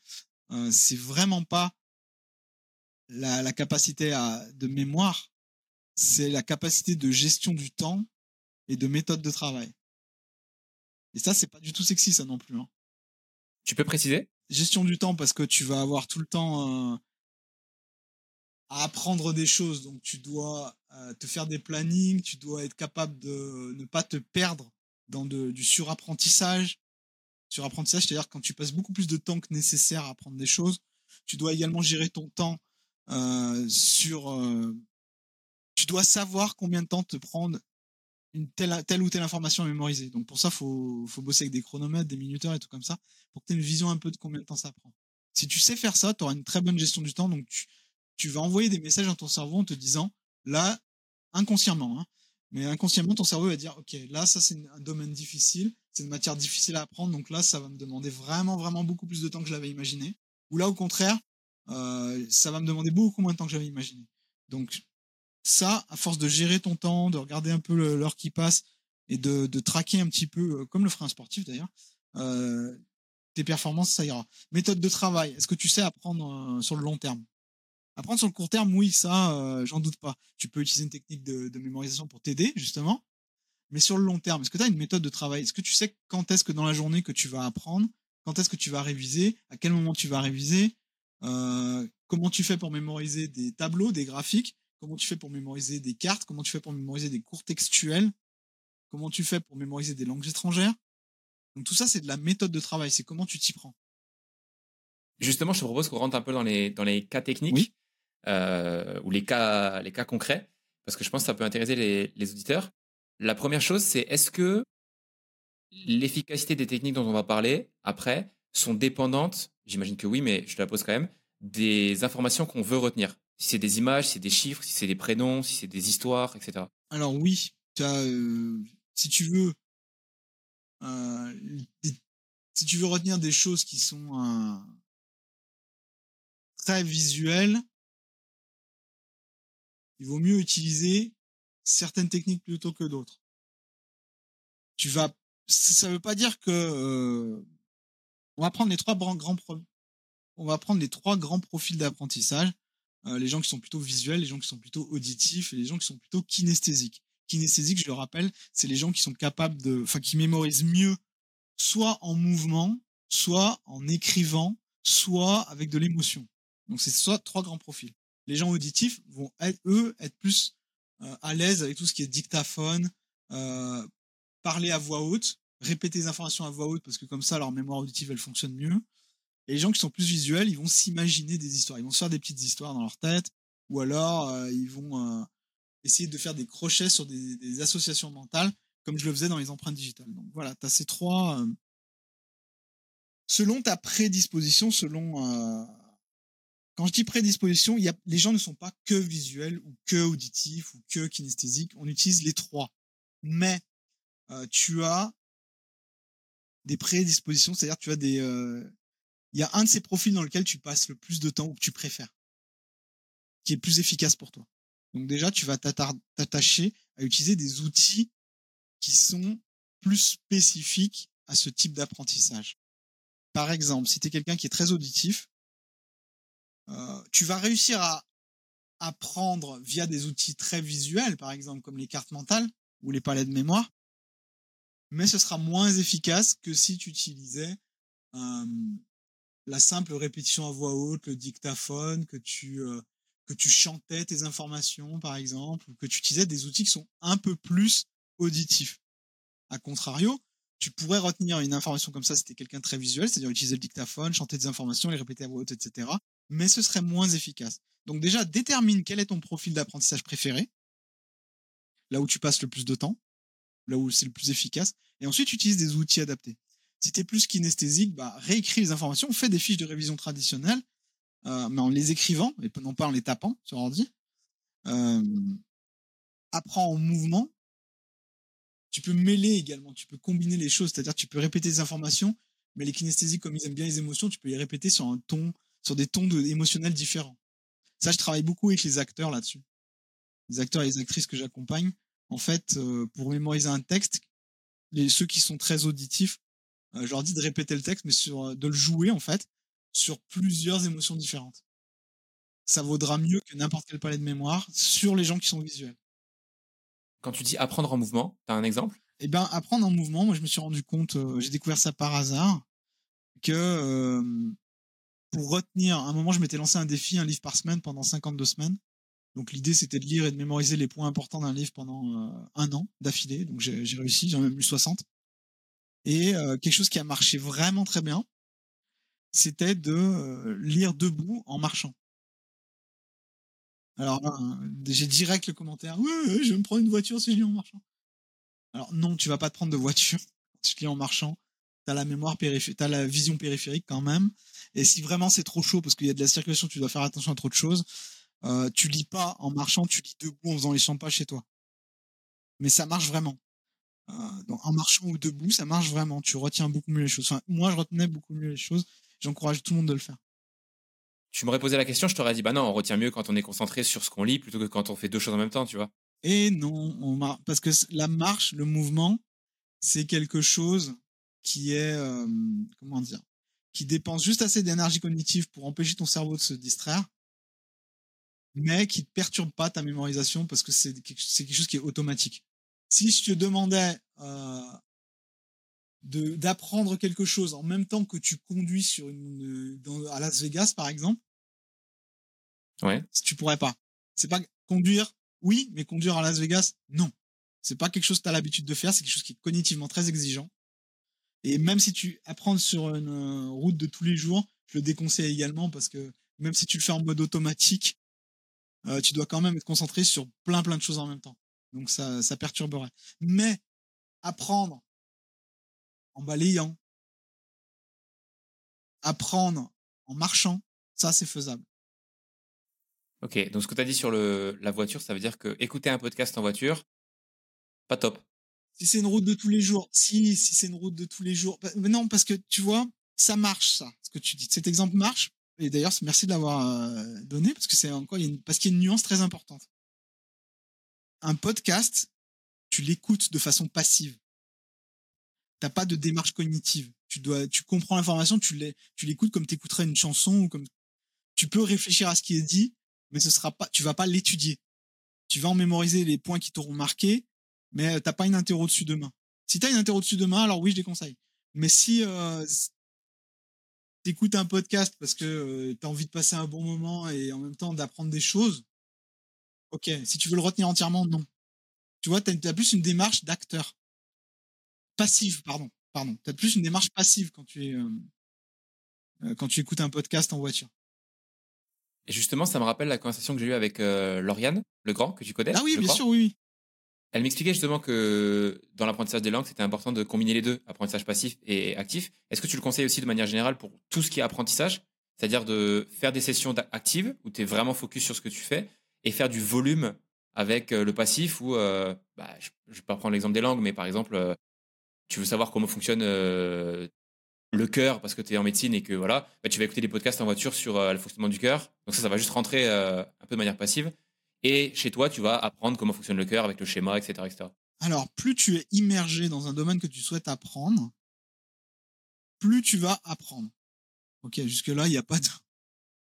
c'est vraiment pas la, la capacité à, de mémoire, c'est la capacité de gestion du temps et de méthode de travail. Et ça, c'est pas du tout sexy, ça non plus. Hein. Tu peux préciser? Gestion du temps parce que tu vas avoir tout le temps euh, à apprendre des choses. Donc tu dois euh, te faire des plannings, tu dois être capable de ne pas te perdre dans du surapprentissage. Surapprentissage, c'est-à-dire quand tu passes beaucoup plus de temps que nécessaire à apprendre des choses. Tu dois également gérer ton temps euh, sur tu dois savoir combien de temps te prendre une telle, telle ou telle information à mémoriser. Donc pour ça, faut, faut bosser avec des chronomètres, des minuteurs et tout comme ça, pour que tu aies une vision un peu de combien de temps ça prend. Si tu sais faire ça, tu auras une très bonne gestion du temps. Donc tu, tu vas envoyer des messages dans ton cerveau en te disant, là, inconsciemment, hein, mais inconsciemment, ton cerveau va dire, OK, là, ça c'est un domaine difficile, c'est une matière difficile à apprendre, donc là, ça va me demander vraiment, vraiment beaucoup plus de temps que je l'avais imaginé. Ou là, au contraire, euh, ça va me demander beaucoup moins de temps que j'avais imaginé. Donc, ça, à force de gérer ton temps, de regarder un peu l'heure qui passe et de, traquer un petit peu, euh, comme le ferait un sportif d'ailleurs, euh, tes performances, ça ira. Méthode de travail, est-ce que tu sais apprendre euh, sur le long terme? Apprendre sur le court terme, oui, ça, j'en doute pas. Tu peux utiliser une technique de, de mémorisation pour t'aider, justement. Mais sur le long terme, est-ce que tu as une méthode de travail? Est-ce que tu sais quand est-ce que dans la journée que tu vas apprendre Quand est-ce que tu vas réviser À quel moment tu vas réviser? Comment tu fais pour mémoriser des tableaux, des graphiques? Comment tu fais pour mémoriser des cartes? Comment tu fais pour mémoriser des cours textuels? Comment tu fais pour mémoriser des langues étrangères? Donc tout ça, c'est de la méthode de travail. C'est comment tu t'y prends. Justement, je te propose qu'on rentre un peu dans les, dans les cas techniques euh, ou les cas, les cas concrets, parce que je pense que ça peut intéresser les, les auditeurs. La première chose, c'est est-ce que l'efficacité des techniques dont on va parler après sont dépendantes, j'imagine que oui, mais je te la pose quand même, des informations qu'on veut retenir. Si c'est des images, si c'est des chiffres, si c'est des prénoms, si c'est des histoires, etc. Alors oui, euh, si tu veux, euh, si tu veux retenir des choses qui sont euh, très visuelles, il vaut mieux utiliser certaines techniques plutôt que d'autres. Tu vas, ça veut pas dire que on va prendre les trois grands, profils d'apprentissage. Euh, les gens qui sont plutôt visuels, les gens qui sont plutôt auditifs et les gens qui sont plutôt kinesthésiques. Kinesthésiques, je le rappelle, c'est les gens qui sont capables de, enfin, qui mémorisent mieux, soit en mouvement, soit en écrivant, soit avec de l'émotion. Donc c'est soit trois grands profils. Les gens auditifs vont eux être plus euh, à l'aise avec tout ce qui est dictaphone, euh, parler à voix haute, répéter les informations à voix haute parce que comme ça leur mémoire auditive elle fonctionne mieux. Et les gens qui sont plus visuels, ils vont s'imaginer des histoires, ils vont se faire des petites histoires dans leur tête, ou alors euh, ils vont essayer de faire des crochets sur des, des, associations mentales, comme je le faisais dans les empreintes digitales. Donc voilà, tu as ces trois. selon ta prédisposition, selon quand je dis prédisposition, y a, les gens ne sont pas que visuels ou que auditifs ou que kinesthésiques. On utilise les trois. Mais euh, tu as des prédispositions, c'est-à-dire tu as des, euh, il y a un de ces profils dans lequel tu passes le plus de temps ou que tu préfères, qui est plus efficace pour toi. Donc déjà, tu vas t'attacher à utiliser des outils qui sont plus spécifiques à ce type d'apprentissage. Par exemple, si tu es quelqu'un qui est très auditif, euh, tu vas réussir à apprendre via des outils très visuels, par exemple comme les cartes mentales ou les palettes de mémoire, mais ce sera moins efficace que si tu utilisais euh, la simple répétition à voix haute, le dictaphone, que tu euh, que tu chantais tes informations, par exemple, ou que tu utilisais des outils qui sont un peu plus auditifs. A contrario, tu pourrais retenir une information comme ça si tu quelqu'un très visuel, c'est-à-dire utiliser le dictaphone, chanter des informations, les répéter à voix haute, etc mais ce serait moins efficace. Donc déjà, détermine quel est ton profil d'apprentissage préféré, là où tu passes le plus de temps, là où c'est le plus efficace, et ensuite utilise des outils adaptés. Si tu es plus kinesthésique, bah, réécris les informations, fais des fiches de révision traditionnelles, euh, mais en les écrivant, et non pas en les tapant sur ordi. Euh, apprends en mouvement. Tu peux mêler également, tu peux combiner les choses, c'est-à-dire tu peux répéter des informations, mais les kinesthésiques, comme ils aiment bien les émotions, tu peux les répéter sur un ton sur des tons de, émotionnels différents. Ça, je travaille beaucoup avec les acteurs là-dessus. Les acteurs et les actrices que j'accompagne, en fait, euh, pour mémoriser un texte, les, ceux qui sont très auditifs, euh, je leur dis de répéter le texte, mais sur, euh, de le jouer, en fait, sur plusieurs émotions différentes. Ça vaudra mieux que n'importe quel palais de mémoire sur les gens qui sont visuels. Quand tu dis apprendre en mouvement, tu as un exemple? Eh bien, apprendre en mouvement, moi, je me suis rendu compte, j'ai découvert ça par hasard, que pour retenir, à un moment, je m'étais lancé un défi, un livre par semaine pendant 52 semaines. Donc l'idée, c'était de lire et de mémoriser les points importants d'un livre pendant euh, un an d'affilée. Donc j'ai réussi, j'en ai même eu 60. Et euh, quelque chose qui a marché vraiment très bien, c'était de euh, lire debout en marchant. Alors j'ai direct le commentaire, ouais, je vais me prendre une voiture si je lis en marchant. Alors non, tu vas pas te prendre de voiture si tu lis en marchant. T'as la mémoire périphérique, t'as la vision périphérique quand même. Et si vraiment c'est trop chaud parce qu'il y a de la circulation, tu dois faire attention à trop de choses, euh, tu lis pas en marchant, tu lis debout en faisant les 100 pas chez toi. Mais ça marche vraiment. Euh, donc, en marchant ou debout, ça marche vraiment. Tu retiens beaucoup mieux les choses. Enfin, moi, je retenais beaucoup mieux les choses. J'encourage tout le monde de le faire. Tu m'aurais posé la question, je t'aurais dit, bah non, on retient mieux quand on est concentré sur ce qu'on lit plutôt que quand on fait deux choses en même temps, tu vois. Et non, on parce que la marche, le mouvement, c'est quelque chose qui est, euh, comment dire, qui dépense juste assez d'énergie cognitive pour empêcher ton cerveau de se distraire. Mais qui ne perturbe pas ta mémorisation parce que c'est quelque, chose qui est automatique. Si je te demandais euh, de d'apprendre quelque chose en même temps que tu conduis sur une dans, à Las Vegas par exemple, Ouais. tu pourrais pas. C'est pas conduire, oui, mais conduire à Las Vegas, non. C'est pas quelque chose que tu as l'habitude de faire, c'est quelque chose qui est cognitivement très exigeant. Et même si tu apprends sur une euh, route de tous les jours, je le déconseille également parce que même si tu le fais en mode automatique, euh, tu dois quand même être concentré sur plein plein de choses en même temps. Donc ça, ça perturberait. Mais apprendre en balayant, apprendre en marchant, ça c'est faisable. Ok, donc ce que tu as dit sur le, la voiture, ça veut dire que écouter un podcast en voiture, pas top. Si c'est une route de tous les jours, si, si c'est une route de tous les jours, bah, mais non, parce que tu vois, ça marche, ça, ce que tu dis. Cet exemple marche. Et d'ailleurs, merci de l'avoir euh, donné parce que c'est encore, parce qu'il y a une nuance très importante. Un podcast, tu l'écoutes de façon passive. T'as pas de démarche cognitive. Tu dois, tu comprends l'information, tu l'é- tu l'écoutes comme t'écouterais une chanson ou comme, tu peux réfléchir à ce qui est dit, mais ce sera pas, tu vas pas l'étudier. Tu vas en mémoriser les points qui t'auront marqué, mais euh, t'as pas une interro dessus demain. Si t'as une interro dessus demain, alors oui, je déconseille. Mais si euh, t'écoutes un podcast parce que euh, t'as envie de passer un bon moment et en même temps d'apprendre des choses, ok. Si tu veux le retenir entièrement, non. Tu vois, t'as as plus une démarche d'acteur. Passive, pardon. Pardon. T'as plus une démarche passive quand tu es euh, euh, quand tu écoutes un podcast en voiture. Et justement, ça me rappelle la conversation que j'ai eue avec euh, Lauriane, le grand, que tu connais. Ah oui, bien crois. sûr, oui. Elle m'expliquait justement que dans l'apprentissage des langues, c'était important de combiner les deux, apprentissage passif et actif. Est-ce que tu le conseilles aussi de manière générale pour tout ce qui est apprentissage? C'est-à-dire de faire des sessions actives où tu es vraiment focus sur ce que tu fais et faire du volume avec euh, le passif où, euh, bah, je ne vais pas prendre l'exemple des langues, mais par exemple, euh, tu veux savoir comment fonctionne euh, le cœur parce que tu es en médecine et que voilà, bah, tu vas écouter des podcasts en voiture sur le fonctionnement du cœur. Donc ça, ça va juste rentrer un peu de manière passive. Et chez toi, tu vas apprendre comment fonctionne le cœur avec le schéma, etc. etc. Alors, plus tu es immergé dans un domaine que tu souhaites apprendre, plus tu vas apprendre. Ok, jusque-là, il n'y a pas de,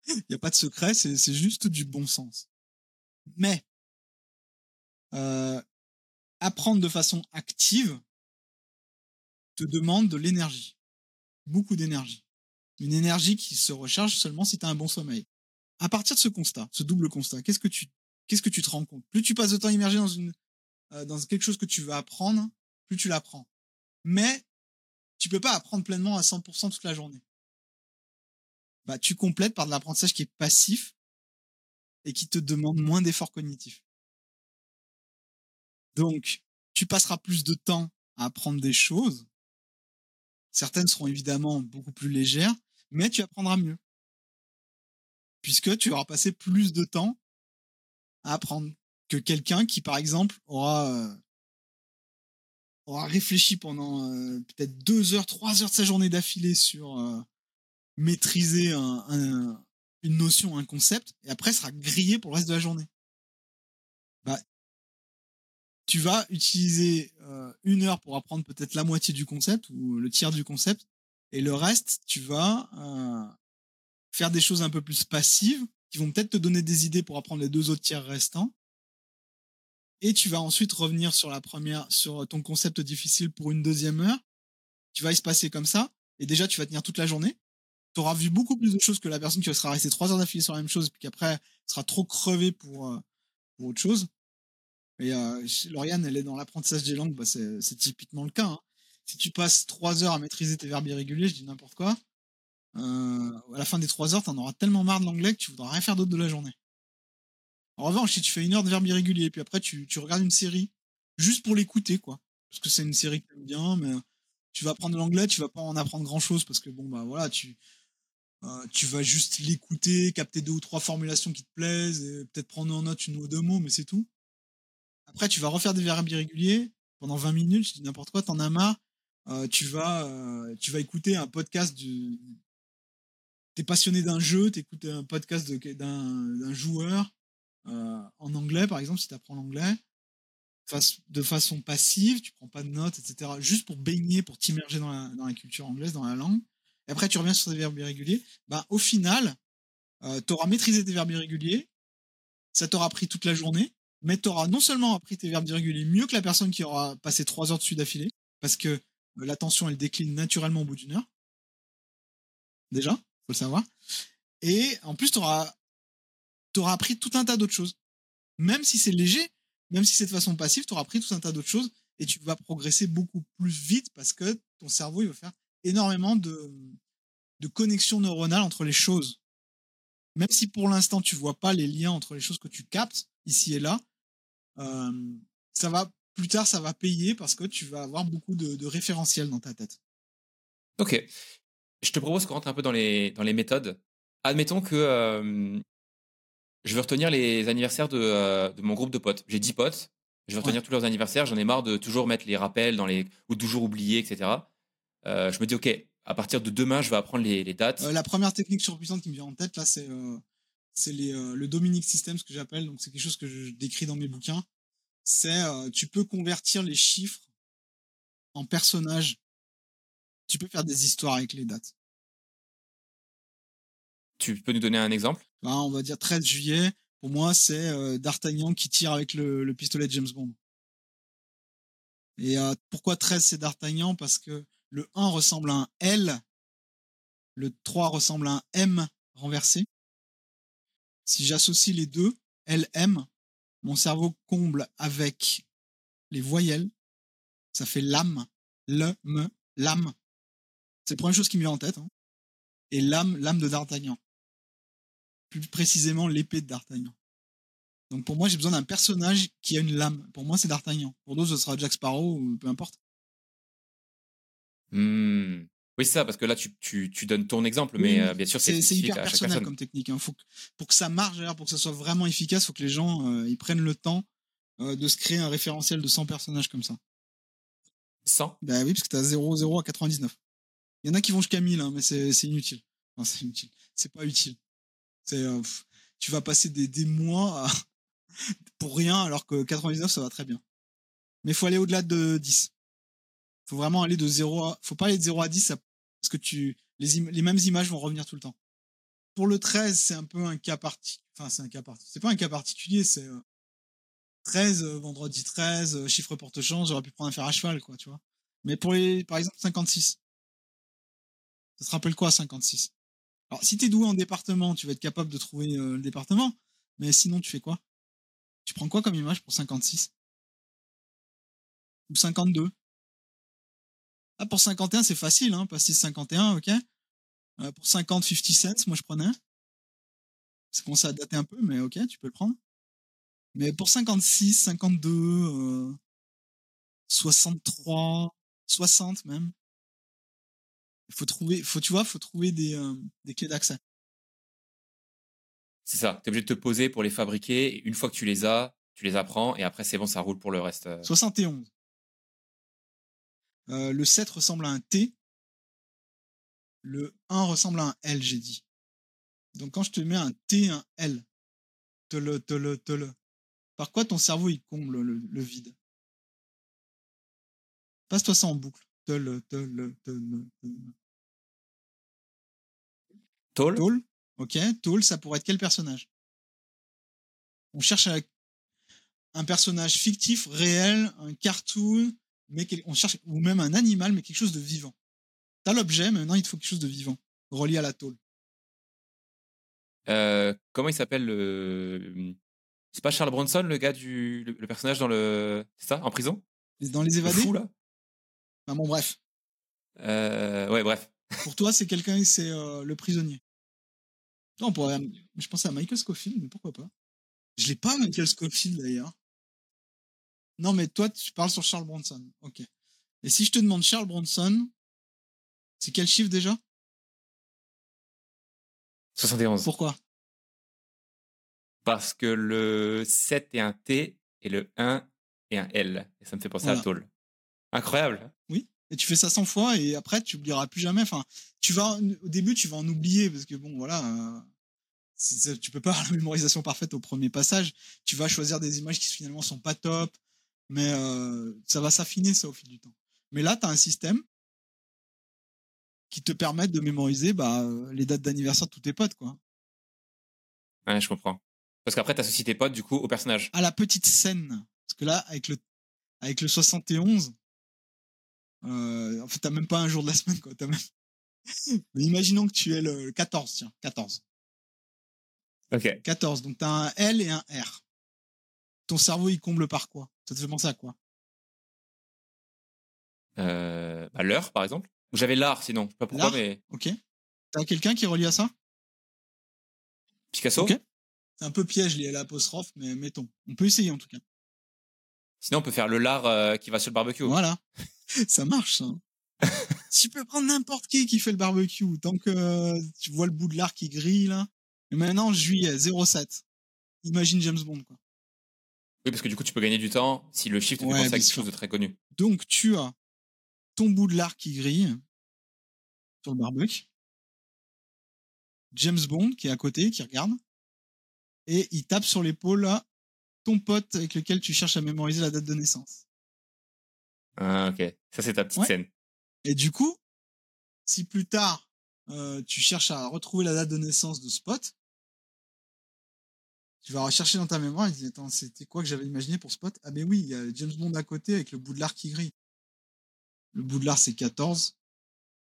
il y a pas de secret, c'est c'est juste du bon sens. Mais, euh, apprendre de façon active te demande de l'énergie. Beaucoup d'énergie. Une énergie qui se recharge seulement si tu as un bon sommeil. À partir de ce constat, ce double constat, qu'est-ce que tu, qu'est-ce que tu te rends compte? Plus tu passes de temps immergé dans une, euh, dans quelque chose que tu veux apprendre, plus tu l'apprends. Mais tu peux pas apprendre pleinement à 100% toute la journée. Bah, tu complètes par de l'apprentissage qui est passif et qui te demande moins d'efforts cognitifs. Donc, tu passeras plus de temps à apprendre des choses. Certaines seront évidemment beaucoup plus légères, mais tu apprendras mieux. Puisque tu auras passé plus de temps apprendre que quelqu'un qui, par exemple, aura, euh, réfléchi pendant euh, peut-être deux heures, trois heures de sa journée d'affilée sur euh, maîtriser un, un- une notion, un concept, et après sera grillé pour le reste de la journée. Bah, tu vas utiliser une heure pour apprendre peut-être la moitié du concept ou le tiers du concept, et le reste, tu vas faire des choses un peu plus passives qui vont peut-être te donner des idées pour apprendre les deux autres tiers restants. Et tu vas ensuite revenir sur la première, sur ton concept difficile pour une deuxième heure. Tu vas y se passer comme ça. Et déjà, tu vas tenir toute la journée. Tu auras vu beaucoup plus de choses que la personne qui sera restée trois heures d'affilée sur la même chose, puis qu'après sera trop crevé pour, euh, pour autre chose. Et euh, Lauriane, elle est dans l'apprentissage des langues, bah c'est c'est typiquement le cas. hein. Si tu passes trois heures à maîtriser tes verbes irréguliers, je dis n'importe quoi, euh, à la fin des trois heures, t'en auras tellement marre de l'anglais que tu voudras rien faire d'autre de la journée. En revanche, si tu fais une heure de verbes irréguliers, puis après tu, regardes une série, juste pour l'écouter, quoi. Parce que c'est une série que t'aimes bien, mais tu vas apprendre l'anglais, tu vas pas en apprendre grand chose parce que bon bah voilà, tu euh, tu vas juste l'écouter, capter deux ou trois formulations qui te plaisent, et peut-être prendre en note une ou deux mots, mais c'est tout. Après, tu vas refaire des verbes irréguliers pendant 20 minutes, je dis n'importe quoi, t'en as marre. Euh, tu vas tu vas écouter un podcast du t'es passionné d'un jeu, t'écoutes un podcast d'un joueur euh, en anglais, par exemple, si t'apprends l'anglais, de façon passive, tu prends pas de notes, etc. Juste pour baigner, pour t'immerger dans la, culture anglaise, dans la langue. Et après, tu reviens sur des verbes irréguliers. Bah, au final, euh, tu auras maîtrisé tes verbes irréguliers, ça t'aura pris toute la journée, mais t'auras non seulement appris tes verbes irréguliers mieux que la personne qui aura passé trois heures dessus d'affilée, parce que euh, l'attention, elle décline naturellement au bout d'une heure. Déjà, faut le savoir. Et en plus, t'auras auras appris tout un tas d'autres choses. Même si c'est léger, même si c'est de façon passive, t'auras appris tout un tas d'autres choses et tu vas progresser beaucoup plus vite parce que ton cerveau, il va faire énormément de, de connexions neuronales entre les choses. Même si pour l'instant tu vois pas les liens entre les choses que tu captes ici et là, euh, ça va plus tard ça va payer parce que tu vas avoir beaucoup de, de référentiels dans ta tête. Ok. Je te propose qu'on rentre un peu dans les, dans les méthodes. Admettons que euh, je veux retenir les anniversaires de, euh, de mon groupe de potes. J'ai 10 potes. Je veux retenir tous leurs anniversaires. J'en ai marre de toujours mettre les rappels dans les ou de toujours oublier, etc. Euh, je me dis, ok, à partir de demain, je vais apprendre les, les dates. La première technique surpuissante qui me vient en tête là, c'est c'est le Dominic System, ce que j'appelle. Donc c'est quelque chose que je décris dans mes bouquins. C'est tu peux convertir les chiffres en personnages. Tu peux faire des histoires avec les dates. Tu peux nous donner un exemple? Bah, On va dire 13 juillet. Pour moi, c'est euh, D'Artagnan qui tire avec le, pistolet de James Bond. Et euh, pourquoi 13 c'est D'Artagnan? Parce que le 1 ressemble à un L, le 3 ressemble à un M renversé. Si j'associe les deux, LM, mon cerveau comble avec les voyelles. Ça fait l'âme, le, me, l'âme. C'est la première chose qui me vient en tête. Hein. Et l'âme, l'âme de D'Artagnan plus précisément l'épée de D'Artagnan. Donc pour moi, j'ai besoin d'un personnage qui a une lame. Pour moi, c'est D'Artagnan. Pour d'autres, ce sera Jack Sparrow ou peu importe. Mmh. Oui, c'est ça, parce que là, tu, tu, tu donnes ton exemple, mais euh, bien sûr, c'est hyper personnel comme technique. Hein. Faut pour que ça marche, pour que ça soit vraiment efficace, faut que les gens euh, ils prennent le temps euh, de se créer un référentiel de 100 personnages comme ça. 100 Ben oui, parce que tu as 0, 0 à 99. Il y en a qui vont jusqu'à 1000, hein, mais c'est inutile. c'est inutile. C'est pas utile. Euh, tu vas passer des, mois pour rien alors que 99 ça va très bien. Mais faut aller au-delà de 10. Faut vraiment aller de 0 à faut pas aller de 0 à 10 parce que tu les, les mêmes images vont revenir tout le temps. Pour le 13, c'est un peu un cas particulier. Enfin, c'est un cas particulier. C'est pas un cas particulier, c'est 13 euh, euh, vendredi 13 chiffre porte chance, j'aurais pu prendre un fer à cheval quoi, tu vois. Mais pour les par exemple 56. Ça te rappelle quoi 56 alors, si t'es doué en département, tu vas être capable de trouver euh, le département. Mais sinon, tu fais quoi? Tu prends quoi comme image pour 56 Ou 52 Ah, pour 51, c'est facile, hein, passer 51, ok? Euh, Pour 50, 50 cents, moi je prenais. Ça commence à dater un peu, mais ok, tu peux le prendre. Mais pour 56, 52, 63, 60 même, faut trouver, faut, tu vois, faut trouver des, euh, des clés d'accès. C'est ça. Tu es obligé de te poser pour les fabriquer. une fois que tu les as, tu les apprends et après, c'est bon, ça roule pour le reste. 71. Euh. euh, le 7 ressemble à un T. Le 1 ressemble à un L, j'ai dit. Donc quand je te mets un T, un L, te le, te le, te le. Par quoi ton cerveau il comble le, le vide? Passe-toi ça en boucle. Toll, Toll. Ok, Toll, ça pourrait être quel personnage? On cherche un personnage fictif, réel, un cartoon, mais on cherche ou même un animal, mais quelque chose de vivant. T'as l'objet, mais maintenant il te faut quelque chose de vivant, relié à la tôle. Euh, comment il s'appelle le C'est pas Charles Bronson, le gars du le, personnage dans le c'est ça en prison? Dans les évadés. fou, là? Bon, bref. Euh, ouais, bref. Pour toi, c'est quelqu'un, c'est euh, le prisonnier. Non, pour, je pensais à Michael Scofield, mais pourquoi pas Je l'ai pas, Michael Scofield, d'ailleurs. Non, mais toi, tu parles sur Charles Bronson. Ok. Et si je te demande Charles Bronson, c'est quel chiffre déjà? 71. Pourquoi? Parce que le 7 est un T et le 1 est un L. Et ça me fait penser à Toll. Incroyable. Oui. Et tu fais ça 100 fois et après tu oublieras plus jamais. Enfin, tu vas au début tu vas en oublier parce que bon voilà, euh, tu peux pas avoir la mémorisation parfaite au premier passage. Tu vas choisir des images qui finalement sont pas top, mais euh, ça va s'affiner ça au fil du temps. Mais là, tu as un système qui te permet de mémoriser bah, les dates d'anniversaire de tous tes potes quoi. Ouais, je comprends. Parce qu'après, tu associes tes potes, du coup, au personnage. À la petite scène. Parce que là, avec le, avec le 71, euh, en fait, t'as même pas un jour de la semaine, quoi. As même... Mais imaginons que tu es le 14, tiens, 14. Ok. 14, donc t'as un L et un R. Ton cerveau, il comble par quoi? Ça te fait penser à quoi? Euh, bah, L'heure, par exemple. J'avais l'art, sinon. Je sais pas pourquoi, mais. Ok. T'as quelqu'un qui relie à ça? Picasso Ok. C'est un peu piège lié à l'apostrophe, mais mettons. On peut essayer en tout cas. Sinon, on peut faire le lard euh, qui va sur le barbecue. Voilà. ça marche, ça. tu peux prendre n'importe qui qui fait le barbecue. Tant que euh, tu vois le bout de lard qui grille, là. Et maintenant, juillet, 07. Imagine James Bond, quoi. Oui, parce que du coup, tu peux gagner du temps si le chiffre te fait penser à quelque chose de très connu. Donc, tu as ton bout de lard qui grille sur le barbecue. James Bond qui est à côté, qui regarde. Et il tape sur l'épaule, là, ton pote avec lequel tu cherches à mémoriser la date de naissance. Ah, ok. Ça, c'est ta petite scène. Et du coup, si plus tard, euh, tu cherches à retrouver la date de naissance de Spot, tu vas rechercher dans ta mémoire et tu dis, attends, c'était quoi que j'avais imaginé pour Spot? Ah ben oui, il y a James Bond à côté avec le bout de l'art qui grille. Le bout de l'art, c'est 14.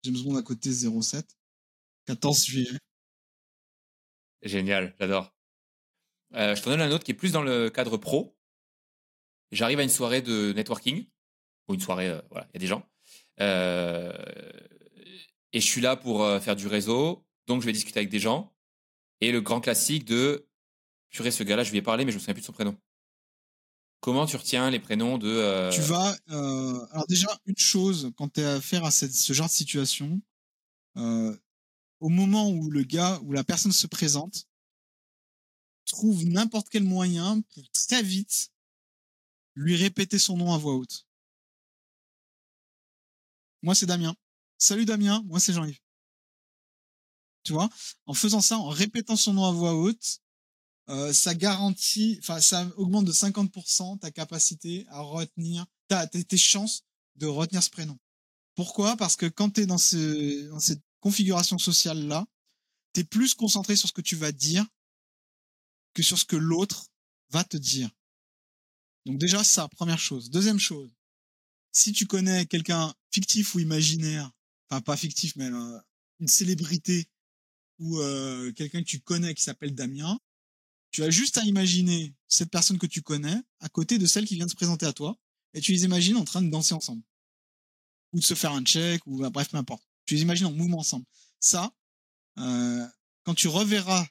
James Bond à côté, 07. 14 juillet. Génial, j'adore. Euh, je t'en donne un autre qui est plus dans le cadre pro. J'arrive à une soirée de networking, ou une soirée, euh, voilà, il y a des gens. Euh, et je suis là pour faire du réseau, donc je vais discuter avec des gens. Et le grand classique de, purée, ce gars-là, je lui ai parlé, mais je me souviens plus de son prénom. Comment tu retiens les prénoms de... Tu vas... alors déjà, une chose, quand tu as affaire à ce genre de situation, au moment où le gars, où la personne se présente, trouve n'importe quel moyen pour très vite lui répéter son nom à voix haute. Moi, c'est Damien. Salut Damien, moi c'est Jean-Yves. Tu vois, en faisant ça, en répétant son nom à voix haute, euh, ça garantit, enfin, ça augmente de 50% ta capacité à retenir, ta, tes chances de retenir ce prénom. Pourquoi? Parce que quand tu es dans, ce, dans cette configuration sociale là, tu es plus concentré sur ce que tu vas dire que sur ce que l'autre va te dire. Donc déjà ça, première chose. Deuxième chose, si tu connais quelqu'un fictif ou imaginaire, enfin pas fictif mais euh, une célébrité ou euh, quelqu'un que tu connais qui s'appelle Damien, tu as juste à imaginer cette personne que tu connais à côté de celle qui vient de se présenter à toi et tu les imagines en train de danser ensemble ou de se faire un check ou bah, bref peu importe. Tu les imagines en mouvement ensemble. Ça, euh, quand tu reverras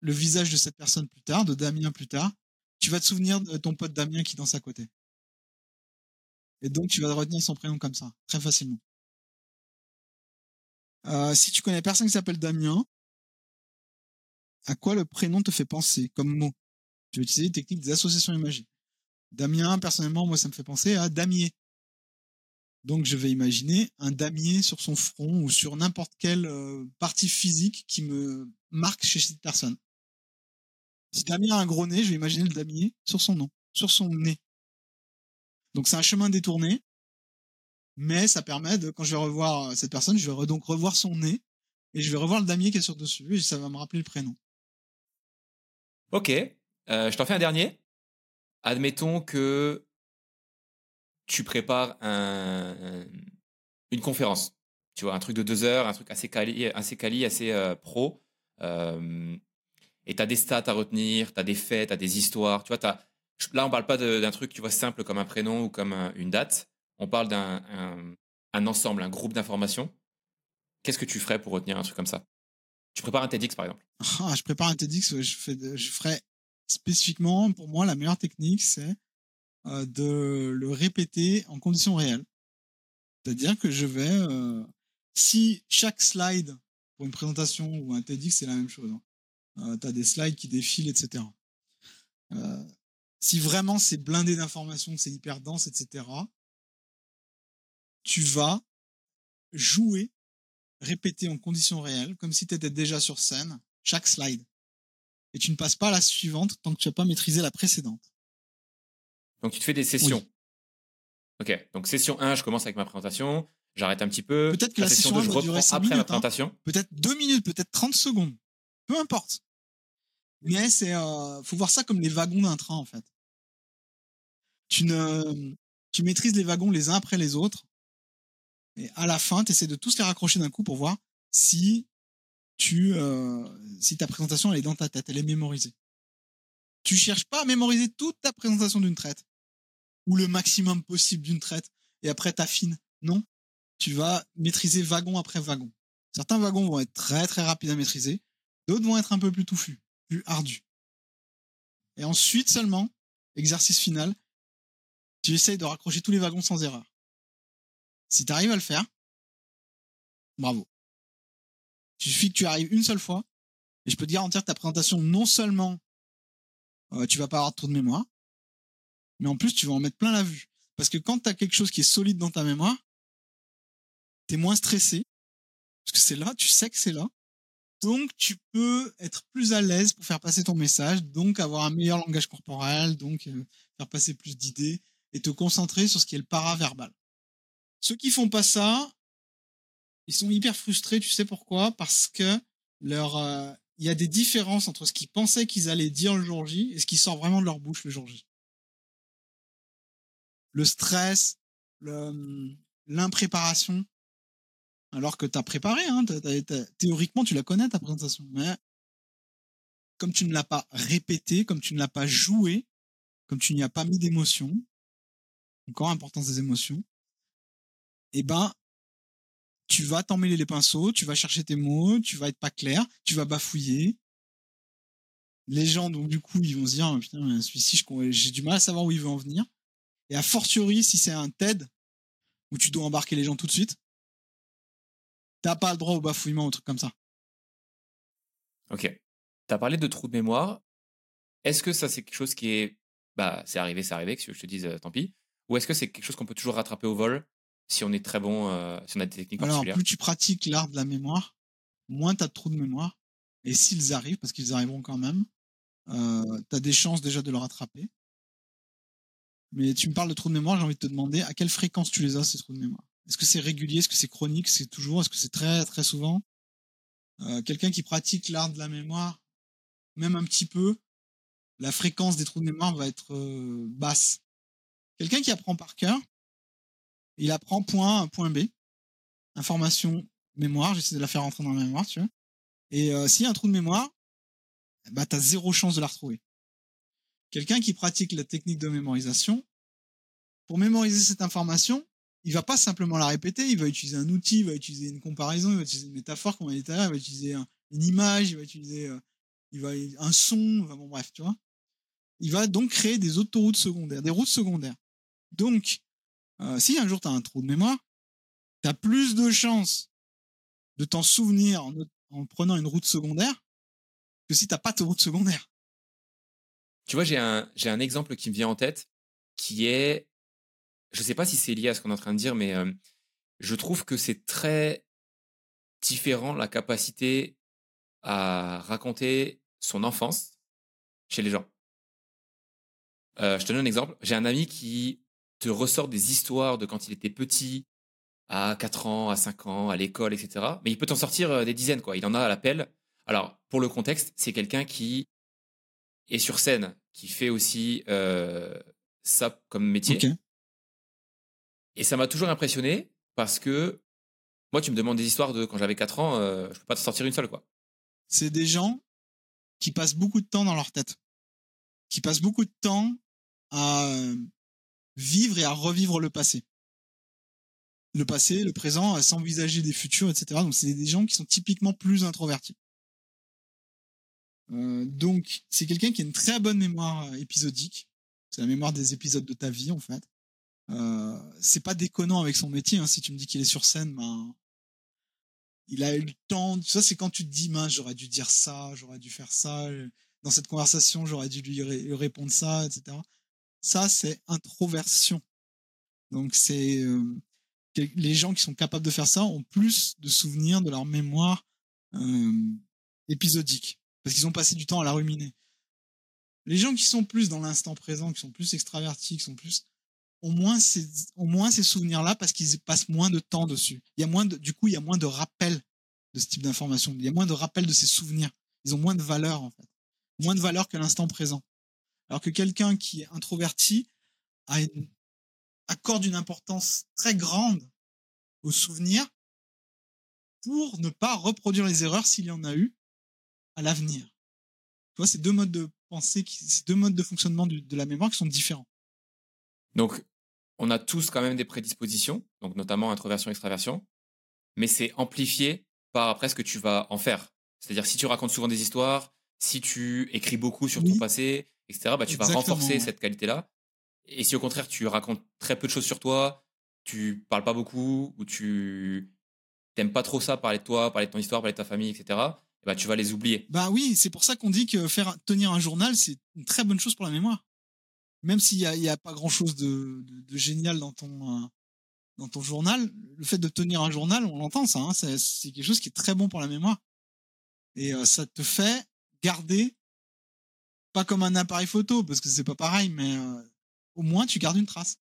le visage de cette personne plus tard, de Damien plus tard, tu vas te souvenir de ton pote Damien qui danse à côté. Et donc tu vas retenir son prénom comme ça, très facilement. Euh, si tu connais personne qui s'appelle Damien, à quoi le prénom te fait penser comme mot? Tu vas utiliser les techniques des associations imagées. Damien, personnellement, moi, ça me fait penser à damier. Donc, je vais imaginer un damier sur son front ou sur n'importe quelle euh, partie physique qui me marque chez cette personne. Si Damien a un gros nez, je vais imaginer le damier sur son nom, sur son nez. Donc c'est un chemin détourné, mais ça permet de, quand je vais revoir cette personne, je vais donc revoir son nez et je vais revoir le damier qui est sur dessus et ça va me rappeler le prénom. Ok, euh, je t'en fais un dernier. Admettons que tu prépares un, une conférence, tu vois, un truc de deux heures, un truc assez quali, assez, assez euh, pro. Euh, et tu as des stats à retenir, tu as des faits, tu as des histoires. Tu vois, as... Là, on parle pas d'un truc tu vois, simple comme un prénom ou comme une date. On parle d'un un, ensemble, un groupe d'informations. Qu'est-ce que tu ferais pour retenir un truc comme ça? Tu prépares un TEDx, par exemple ah, Je prépare un TEDx, je, fais je ferais spécifiquement, pour moi, la meilleure technique, c'est euh, de le répéter en conditions réelles. C'est-à-dire que je vais, euh, si chaque slide pour une présentation ou un TEDx, c'est la même chose. Hein. Euh, tu as des slides qui défilent, etc. si vraiment c'est blindé d'informations, c'est hyper dense, etc., tu vas jouer, répéter en conditions réelles, comme si tu étais déjà sur scène, chaque slide. Et tu ne passes pas à la suivante tant que tu n'as pas maîtrisé la précédente. Donc tu te fais des sessions. Ok, donc session 1, je commence avec ma présentation, j'arrête un petit peu. Peut-être que la, session, 2, je reprends après ma hein. présentation. Peut-être 2 minutes, peut-être 30 secondes. Peu importe. Mais c'est, euh, faut voir ça comme les wagons d'un train en fait. Tu ne, tu maîtrises les wagons les uns après les autres, et à la fin, tu essaies de tous les raccrocher d'un coup pour voir si tu, euh, si ta présentation elle est dans ta tête, elle est mémorisée. Tu cherches pas à mémoriser toute ta présentation d'une traite ou le maximum possible d'une traite et après t'affines. Non, tu vas maîtriser wagon après wagon. Certains wagons vont être très très rapides à maîtriser, d'autres vont être un peu plus touffus, Et ensuite seulement, exercice final, tu essayes de raccrocher tous les wagons sans erreur. Si tu arrives à le faire, bravo. Il suffit que tu arrives une seule fois, et je peux te garantir que ta présentation, non seulement euh, tu vas pas avoir trop de mémoire, mais en plus tu vas en mettre plein la vue. Parce que quand tu as quelque chose qui est solide dans ta mémoire, tu es moins stressé, parce que c'est là, tu sais que c'est là. Donc tu peux être plus à l'aise pour faire passer ton message, donc avoir un meilleur langage corporel, donc euh, faire passer plus d'idées et te concentrer sur ce qui est le paraverbal. Ceux qui font pas ça, ils sont hyper frustrés, tu sais pourquoi? Parce que leur euh, il y a des différences entre ce qu'ils pensaient qu'ils allaient dire le jour J et ce qui sort vraiment de leur bouche le jour J. Le stress, l'impréparation, alors que tu as préparé, hein, théoriquement tu la connais ta présentation, mais comme tu ne l'as pas répété, comme tu ne l'as pas joué, comme tu n'y as pas mis d'émotion, encore importance des émotions, eh ben, tu vas t'emmêler les pinceaux, tu vas chercher tes mots, tu vas être pas clair, tu vas bafouiller. Les gens, donc, du coup, ils vont se dire, putain, celui-ci, j'ai du mal à savoir où il veut en venir. Et a fortiori, si c'est un TED, où tu dois embarquer les gens tout de suite, t'as pas le droit au bafouillement ou truc comme ça. Ok. Tu as parlé de trou de mémoire. Est-ce que ça, c'est quelque chose qui est. Bah, c'est arrivé, c'est arrivé, que je te dise, euh, tant pis. Ou est-ce que c'est quelque chose qu'on peut toujours rattraper au vol si on est très bon, euh, si on a des techniques Alors, plus tu pratiques l'art de la mémoire, moins tu as de trous de mémoire. Et s'ils arrivent, parce qu'ils arriveront quand même, euh, tu as des chances déjà de le rattraper. Mais tu me parles de trous de mémoire, j'ai envie de te demander à quelle fréquence tu les as, ces trous de mémoire? Est-ce que c'est régulier? Est-ce que c'est chronique? C'est toujours? Est-ce que c'est très, très souvent? Euh, Quelqu'un qui pratique l'art de la mémoire, même un petit peu, la fréquence des trous de mémoire va être euh, basse. Quelqu'un qui apprend par cœur, il apprend point A, point B, information, mémoire, j'essaie de la faire rentrer dans la mémoire, tu vois. Et euh, s'il y a un trou de mémoire, bah, tu as zéro chance de la retrouver. Quelqu'un qui pratique la technique de mémorisation, pour mémoriser cette information, il va pas simplement la répéter, il va utiliser un outil, il va utiliser une comparaison, il va utiliser une métaphore, comme on a dit il va utiliser une image, il va utiliser euh, il va, un son, bon, bref, tu vois. Il va donc créer des autoroutes secondaires, des routes secondaires. Donc, euh, si un jour tu as un trou de mémoire, tu as plus de chances de t'en souvenir en, prenant une route secondaire que si t'as pas de route secondaire. Tu vois, j'ai un, j'ai un exemple qui me vient en tête qui est, je sais pas si c'est lié à ce qu'on est en train de dire, mais euh, je trouve que c'est très différent la capacité à raconter son enfance chez les gens. Euh, je te donne un exemple. J'ai un ami qui te ressort des histoires de quand il était petit, à 4 ans, à 5 ans, à l'école, etc. Mais il peut t'en sortir euh, des dizaines, quoi. Il en a à l'appel. Alors, pour le contexte, c'est quelqu'un qui est sur scène, qui fait aussi ça comme métier. Et ça m'a toujours impressionné parce que moi, tu me demandes des histoires de quand j'avais 4 ans, euh, je peux pas te sortir une seule, quoi. C'est des gens qui passent beaucoup de temps dans leur tête, qui passent beaucoup de temps à vivre et à revivre le passé. Le passé, le présent, à s'envisager des futurs, etc. Donc c'est des gens qui sont typiquement plus introvertis. Euh, donc c'est quelqu'un qui a une très bonne mémoire euh, épisodique. C'est la mémoire des épisodes de ta vie en fait. Euh, c'est pas déconnant avec son métier. Hein. Si tu me dis qu'il est sur scène, ben il a eu le temps. Ça c'est quand tu te dis, mince, j'aurais dû dire ça, j'aurais dû faire ça. Dans cette conversation, j'aurais dû lui répondre ça, etc. Ça, c'est introversion. Donc, c'est euh, les gens qui sont capables de faire ça ont plus de souvenirs de leur mémoire euh, épisodique parce qu'ils ont passé du temps à la ruminer. Les gens qui sont plus dans l'instant présent, qui sont plus extravertis, qui sont plus au moins ces, au moins ces souvenirs-là parce qu'ils passent moins de temps dessus. Il y a moins de, du coup, il y a moins de rappels de ce type d'information. Il y a moins de rappels de ces souvenirs. Ils ont moins de valeur en fait. moins de valeur que l'instant présent. Alors que quelqu'un qui est introverti a une, accorde une importance très grande aux souvenirs pour ne pas reproduire les erreurs s'il y en a eu à l'avenir. Tu vois, c'est deux modes de pensée, c'est deux modes de fonctionnement de la mémoire qui sont différents. Donc, on a tous quand même des prédispositions, donc notamment introversion, extraversion, mais c'est amplifié par après ce que tu vas en faire. C'est-à-dire si tu racontes souvent des histoires, si tu écris beaucoup sur ton passé, etc., bah, tu vas renforcer cette qualité-là. Et si au contraire tu racontes très peu de choses sur toi, tu parles pas beaucoup, ou tu t'aimes pas trop ça, parler de toi, parler de ton histoire, parler de ta famille, etc., bah, tu vas les oublier. Bah oui, c'est pour ça qu'on dit que faire tenir un journal, c'est une très bonne chose pour la mémoire. Même s'il n'y a, y a, pas grand-chose de, de, génial dans ton, euh, dans ton journal, le fait de tenir un journal, on l'entend ça, hein, c'est quelque chose qui est très bon pour la mémoire. Et euh, ça te fait garder, pas comme un appareil photo, parce que c'est pas pareil, mais euh, au moins tu gardes une trace.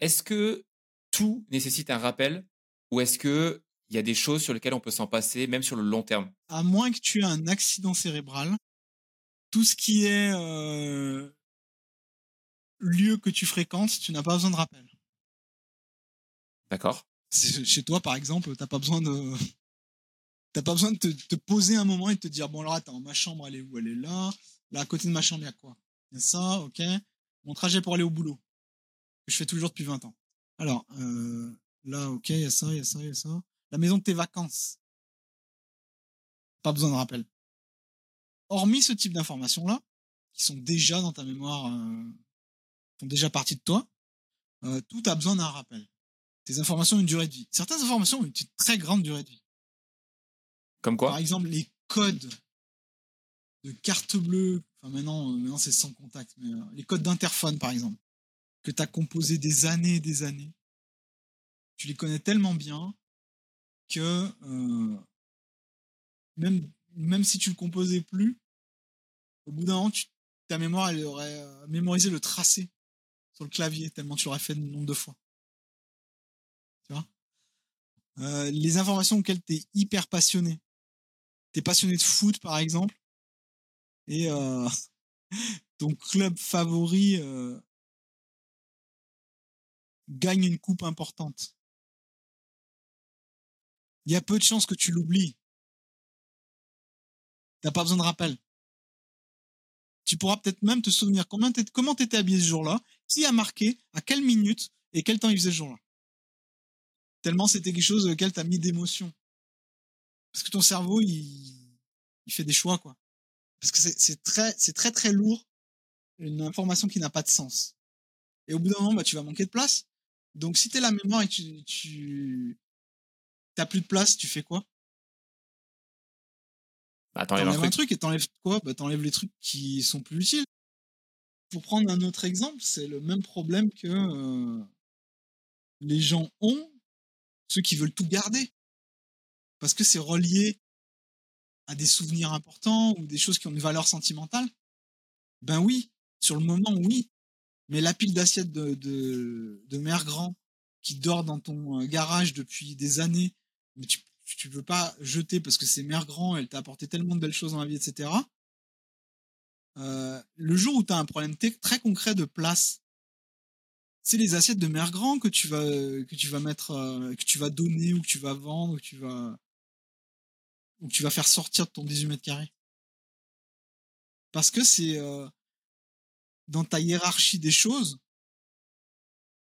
est-ce que tout nécessite un rappel ou est-ce que il y a des choses sur lesquelles on peut s'en passer, même sur le long terme? À moins que tu aies un accident cérébral, tout ce qui est euh, lieu que tu fréquentes, tu n'as pas besoin de rappel. D'accord. Chez toi, par exemple, t'as pas besoin de, t'as pas besoin de te, poser un moment et de te dire bon alors attends, ma chambre elle est où? Elle est là. Là à côté de ma chambre il y a quoi? Il y a ça, ok. Mon trajet pour aller au boulot que je fais toujours depuis 20 ans. Alors euh, Là, ok, il y a ça, il y a ça, il y a ça. La maison de tes vacances. Pas besoin de rappel. Hormis ce type d'informations-là, qui sont déjà dans ta mémoire, euh, font déjà partie de toi, euh, tout a besoin d'un rappel. Tes informations ont une durée de vie. Certaines informations ont une très grande durée de vie. Comme quoi? Par exemple, les codes de carte bleue, enfin maintenant, euh, maintenant c'est sans contact, mais les codes d'interphone par exemple, que tu as composé des années et des années, tu les connais tellement bien que euh, même, même si tu le composais plus, au bout d'un moment, ta mémoire elle aurait euh, mémorisé le tracé sur le clavier, tellement tu l'aurais fait le nombre de fois. Tu vois? Euh, Les informations auxquelles tu es hyper passionné. Tu es passionné de foot, par exemple, et ton club favori gagne une coupe importante il y a peu de chances que tu l'oublies. T'as pas besoin de rappel. Tu pourras peut-être même te souvenir comment tu étais habillé ce jour-là, qui a marqué, à quelle minute et quel temps il faisait ce jour-là. Tellement c'était quelque chose auquel tu as mis d'émotion. Parce que ton cerveau, il, il fait des choix, quoi. Parce que c'est très, c'est très très lourd, une information qui n'a pas de sens. Et au bout d'un moment, bah, tu vas manquer de place. Donc si tu la mémoire et que tu, t'as plus de place, tu fais quoi? Bah, T'enlèves un, truc. et t'enlèves quoi? Bah t'enlèves les trucs qui sont plus utiles. Pour prendre un autre exemple, c'est le même problème que euh, les gens ont, ceux qui veulent tout garder. Parce que c'est relié à des souvenirs importants ou des choses qui ont une valeur sentimentale. Ben oui, sur le moment, oui. Mais la pile d'assiettes de, de, de mère grand qui dort dans ton euh, garage depuis des années mais tu, tu veux pas jeter parce que c'est mère grand, elle t'a apporté tellement de belles choses dans la vie, etc. Euh, le jour où tu as un problème très concret de place, c'est les assiettes de mère grand que tu vas que tu vas mettre euh, que tu vas donner ou que tu vas vendre ou que tu vas ou que tu vas faire sortir de ton 18 mètres carrés. Parce que c'est euh, dans ta hiérarchie des choses,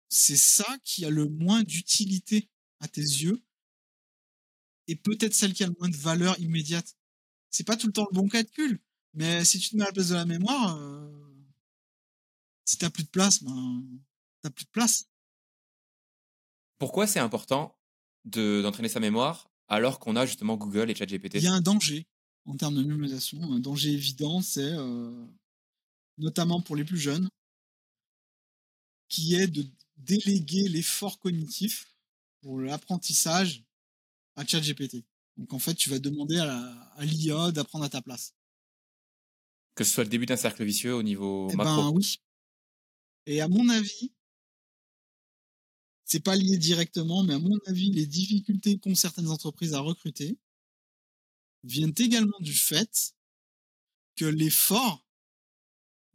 c'est ça qui a le moins d'utilité à tes yeux et peut-être celle qui a le moins de valeur immédiate. C'est pas tout le temps le bon calcul, mais si tu te mets à la place de la mémoire, euh, si t'as plus de place, ben t'as plus de place. Pourquoi c'est important de d'entraîner sa mémoire alors qu'on a justement Google et ChatGPT? Il y a un danger en termes de mémorisation, un danger évident, c'est euh, notamment pour les plus jeunes, qui est de déléguer l'effort cognitif pour l'apprentissage à ChatGPT. Donc en fait, tu vas demander à l'IA d'apprendre à ta place. Que ce soit le début d'un cercle vicieux au niveau eh macro. Ben oui. Et à mon avis, c'est pas lié directement, mais à mon avis, les difficultés qu'ont certaines entreprises à recruter viennent également du fait que l'effort,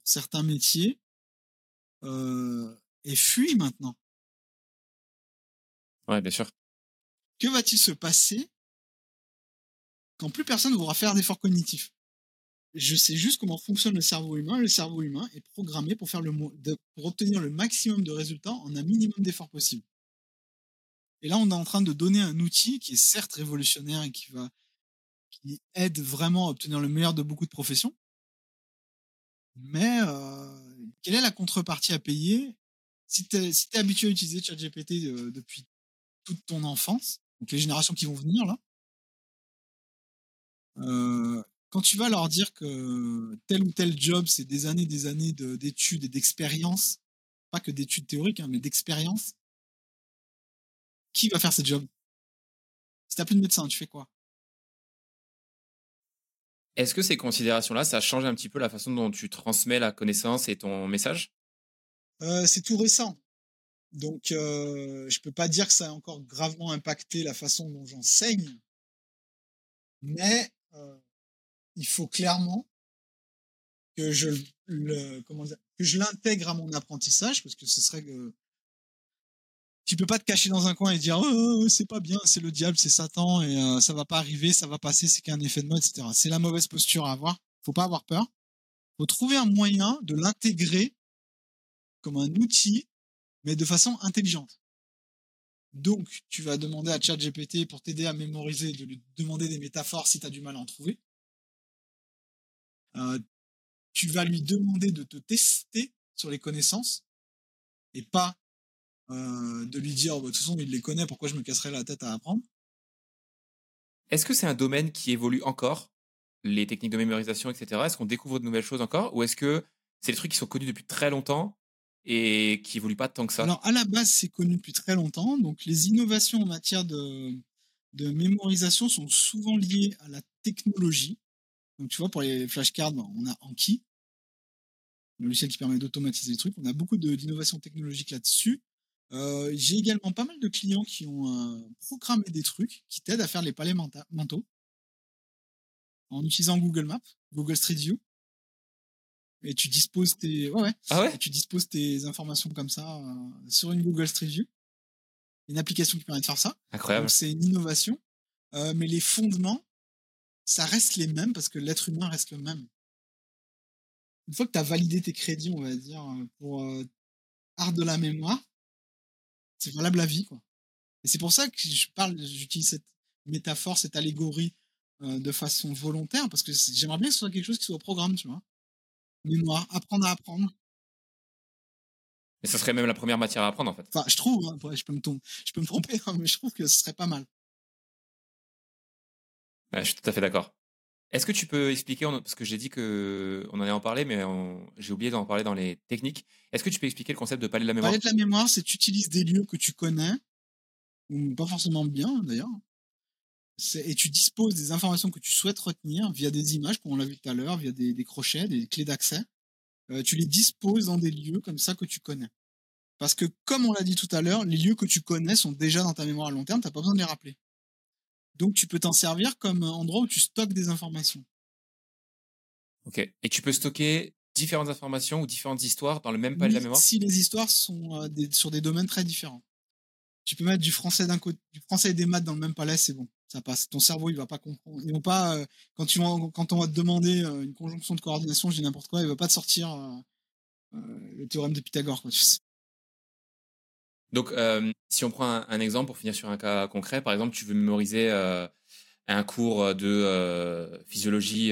certains métiers, euh, est fui maintenant. Ouais, bien sûr. Que va-t-il se passer quand plus personne ne voudra faire d'efforts cognitifs? Je sais juste comment fonctionne le cerveau humain. Le cerveau humain est programmé pour, faire le, pour obtenir le maximum de résultats en un minimum d'efforts possible. Et là, on est en train de donner un outil qui est certes révolutionnaire et qui va qui aide vraiment à obtenir le meilleur de beaucoup de professions. Mais euh, quelle est la contrepartie à payer? Si tu es, habitué à utiliser ChatGPT euh, depuis toute ton enfance, donc les générations qui vont venir là, euh, quand tu vas leur dire que tel ou tel job, c'est des années, des années d'études et d'expérience, pas que d'études théoriques, hein, mais d'expérience, qui va faire ce job Si t'as plus de médecin, tu fais quoi? Est-ce que ces considérations-là, ça change un petit peu la façon dont tu transmets la connaissance et ton message? Euh, C'est tout récent. Donc, euh, je peux pas dire que ça a encore gravement impacté la façon dont j'enseigne. Mais euh, il faut clairement que je le, comment dire, que je l'intègre à mon apprentissage parce que ce serait que tu peux pas te cacher dans un coin et dire oh, oh, oh c'est pas bien, c'est le diable, c'est Satan et euh, ça va pas arriver, ça va passer, c'est qu'un effet de mode, etc. C'est la mauvaise posture à avoir. Faut pas avoir peur. Faut trouver un moyen de l'intégrer comme un outil, mais de façon intelligente. Donc, tu vas demander à ChatGPT pour t'aider à mémoriser, de lui demander des métaphores si tu as du mal à en trouver. Euh, tu vas lui demander de te tester sur les connaissances et pas euh, de lui dire, bah, de toute façon, il les connaît, pourquoi je me casserais la tête à apprendre? Est-ce que c'est un domaine qui évolue encore, les techniques de mémorisation, etc. Est-ce qu'on découvre de nouvelles choses encore? Ou est-ce que c'est des trucs qui sont connus depuis très longtemps et qui évoluent pas tant que ça Alors, à la base, c'est connu depuis très longtemps. Donc, les innovations en matière de, de mémorisation sont souvent liées à la technologie. Donc, tu vois, pour les flashcards, on a Anki, le logiciel qui permet d'automatiser les trucs. On a beaucoup d'innovations technologiques là-dessus. Euh, j'ai également pas mal de clients qui ont euh, programmé des trucs qui t'aident à faire les palais mentaux en utilisant Google Maps, Google Street View. Et tu disposes tes, ouais, ouais. Ah ouais? Tu disposes tes informations comme ça euh, sur une Google Street View. Une application qui permet de faire ça. Incroyable. c'est une innovation. mais les fondements, ça reste les mêmes parce que l'être humain reste le même. Une fois que tu as validé tes crédits, on va dire, pour art de la mémoire, c'est valable la vie, quoi. Et c'est pour ça que je parle, j'utilise cette métaphore, cette allégorie euh, de façon volontaire, parce que j'aimerais bien que ce soit quelque chose qui soit au programme, tu vois. Mémoire, apprendre à apprendre. Mais ça serait même la première matière à apprendre, en fait. Enfin, je trouve, hein, je, peux me je peux me tromper, hein, mais je trouve que ce serait pas mal. je suis tout à fait d'accord. Est-ce que tu peux expliquer, parce que j'ai dit qu'on en allait en parler, mais j'ai oublié d'en parler dans les techniques. Est-ce que tu peux expliquer le concept de palais de la mémoire? Palais de la mémoire, c'est tu utilises des lieux que tu connais, ou pas forcément bien d'ailleurs, et tu disposes des informations que tu souhaites retenir via des images, comme on l'a vu tout à l'heure, via des, crochets, des clés d'accès. Euh, tu les disposes dans des lieux comme ça que tu connais. Parce que, comme on l'a dit tout à l'heure, les lieux que tu connais sont déjà dans ta mémoire à long terme, tu n'as pas besoin de les rappeler. Donc tu peux t'en servir comme endroit où tu stockes des informations. Ok. Et tu peux stocker différentes informations ou différentes histoires dans le même palais de la mémoire? Si les histoires sont euh, sur des domaines très différents. Tu peux mettre du français d'un côté, du français et des maths dans le même palais, c'est bon, ça passe. Ton cerveau, il va pas comprendre. Ils vont pas euh, quand tu quand on va te demander euh, une conjonction de coordination, je dis n'importe quoi, il va pas te sortir le théorème de Pythagore. Quoi. Donc, euh, si on prend un, exemple pour finir sur un cas concret, par exemple, tu veux mémoriser euh, un cours de euh, physiologie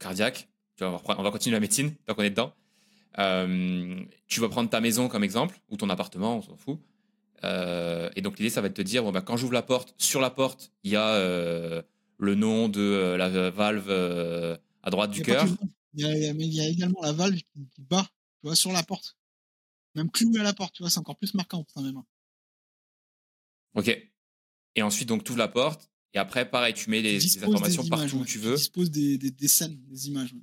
cardiaque. on, va, continuer la médecine tant qu'on est dedans. tu vas prendre ta maison comme exemple ou ton appartement, on s'en fout. Et donc l'idée, ça va être de te dire bon, bah, quand j'ouvre la porte, sur la porte, il y a le nom de la valve à droite du cœur. Il, il, y a également la valve qui bat tu vois, sur la porte. Même cloué à la porte, tu vois, c'est encore plus marquant pour ta mémoire. Ok. Et ensuite, donc, tu ouvres la porte. Et après, pareil, tu mets des, informations partout où tu veux. Tu disposes des, des, scènes, des images.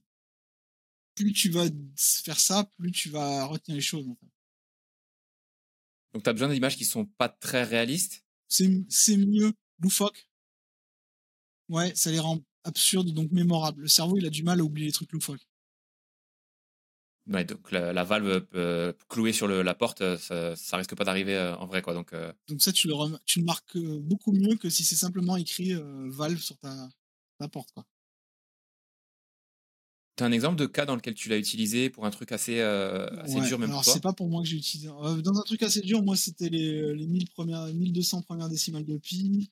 Plus tu vas faire ça, plus tu vas retenir les choses. Donc, tu as besoin d'images qui sont pas très réalistes C'est mieux. Loufoque. Ouais, ça les rend absurde, donc mémorable. Le cerveau, il a du mal à oublier les trucs loufoques. Ouais, donc la, la valve euh, clouée sur le, la porte, euh, ça, ça risque pas d'arriver euh, en vrai, quoi. Donc, euh, Donc ça, tu le, tu le marques euh, beaucoup mieux que si c'est simplement écrit euh, Valve sur ta, ta porte. Quoi. T'as un exemple de cas dans lequel tu l'as utilisé pour un truc assez, euh, assez Ouais, dur, même alors c'est pas pour moi que j'ai utilisé. Euh, dans un truc assez dur, moi c'était les, les 1000 premières, 1200 premières décimales de pi.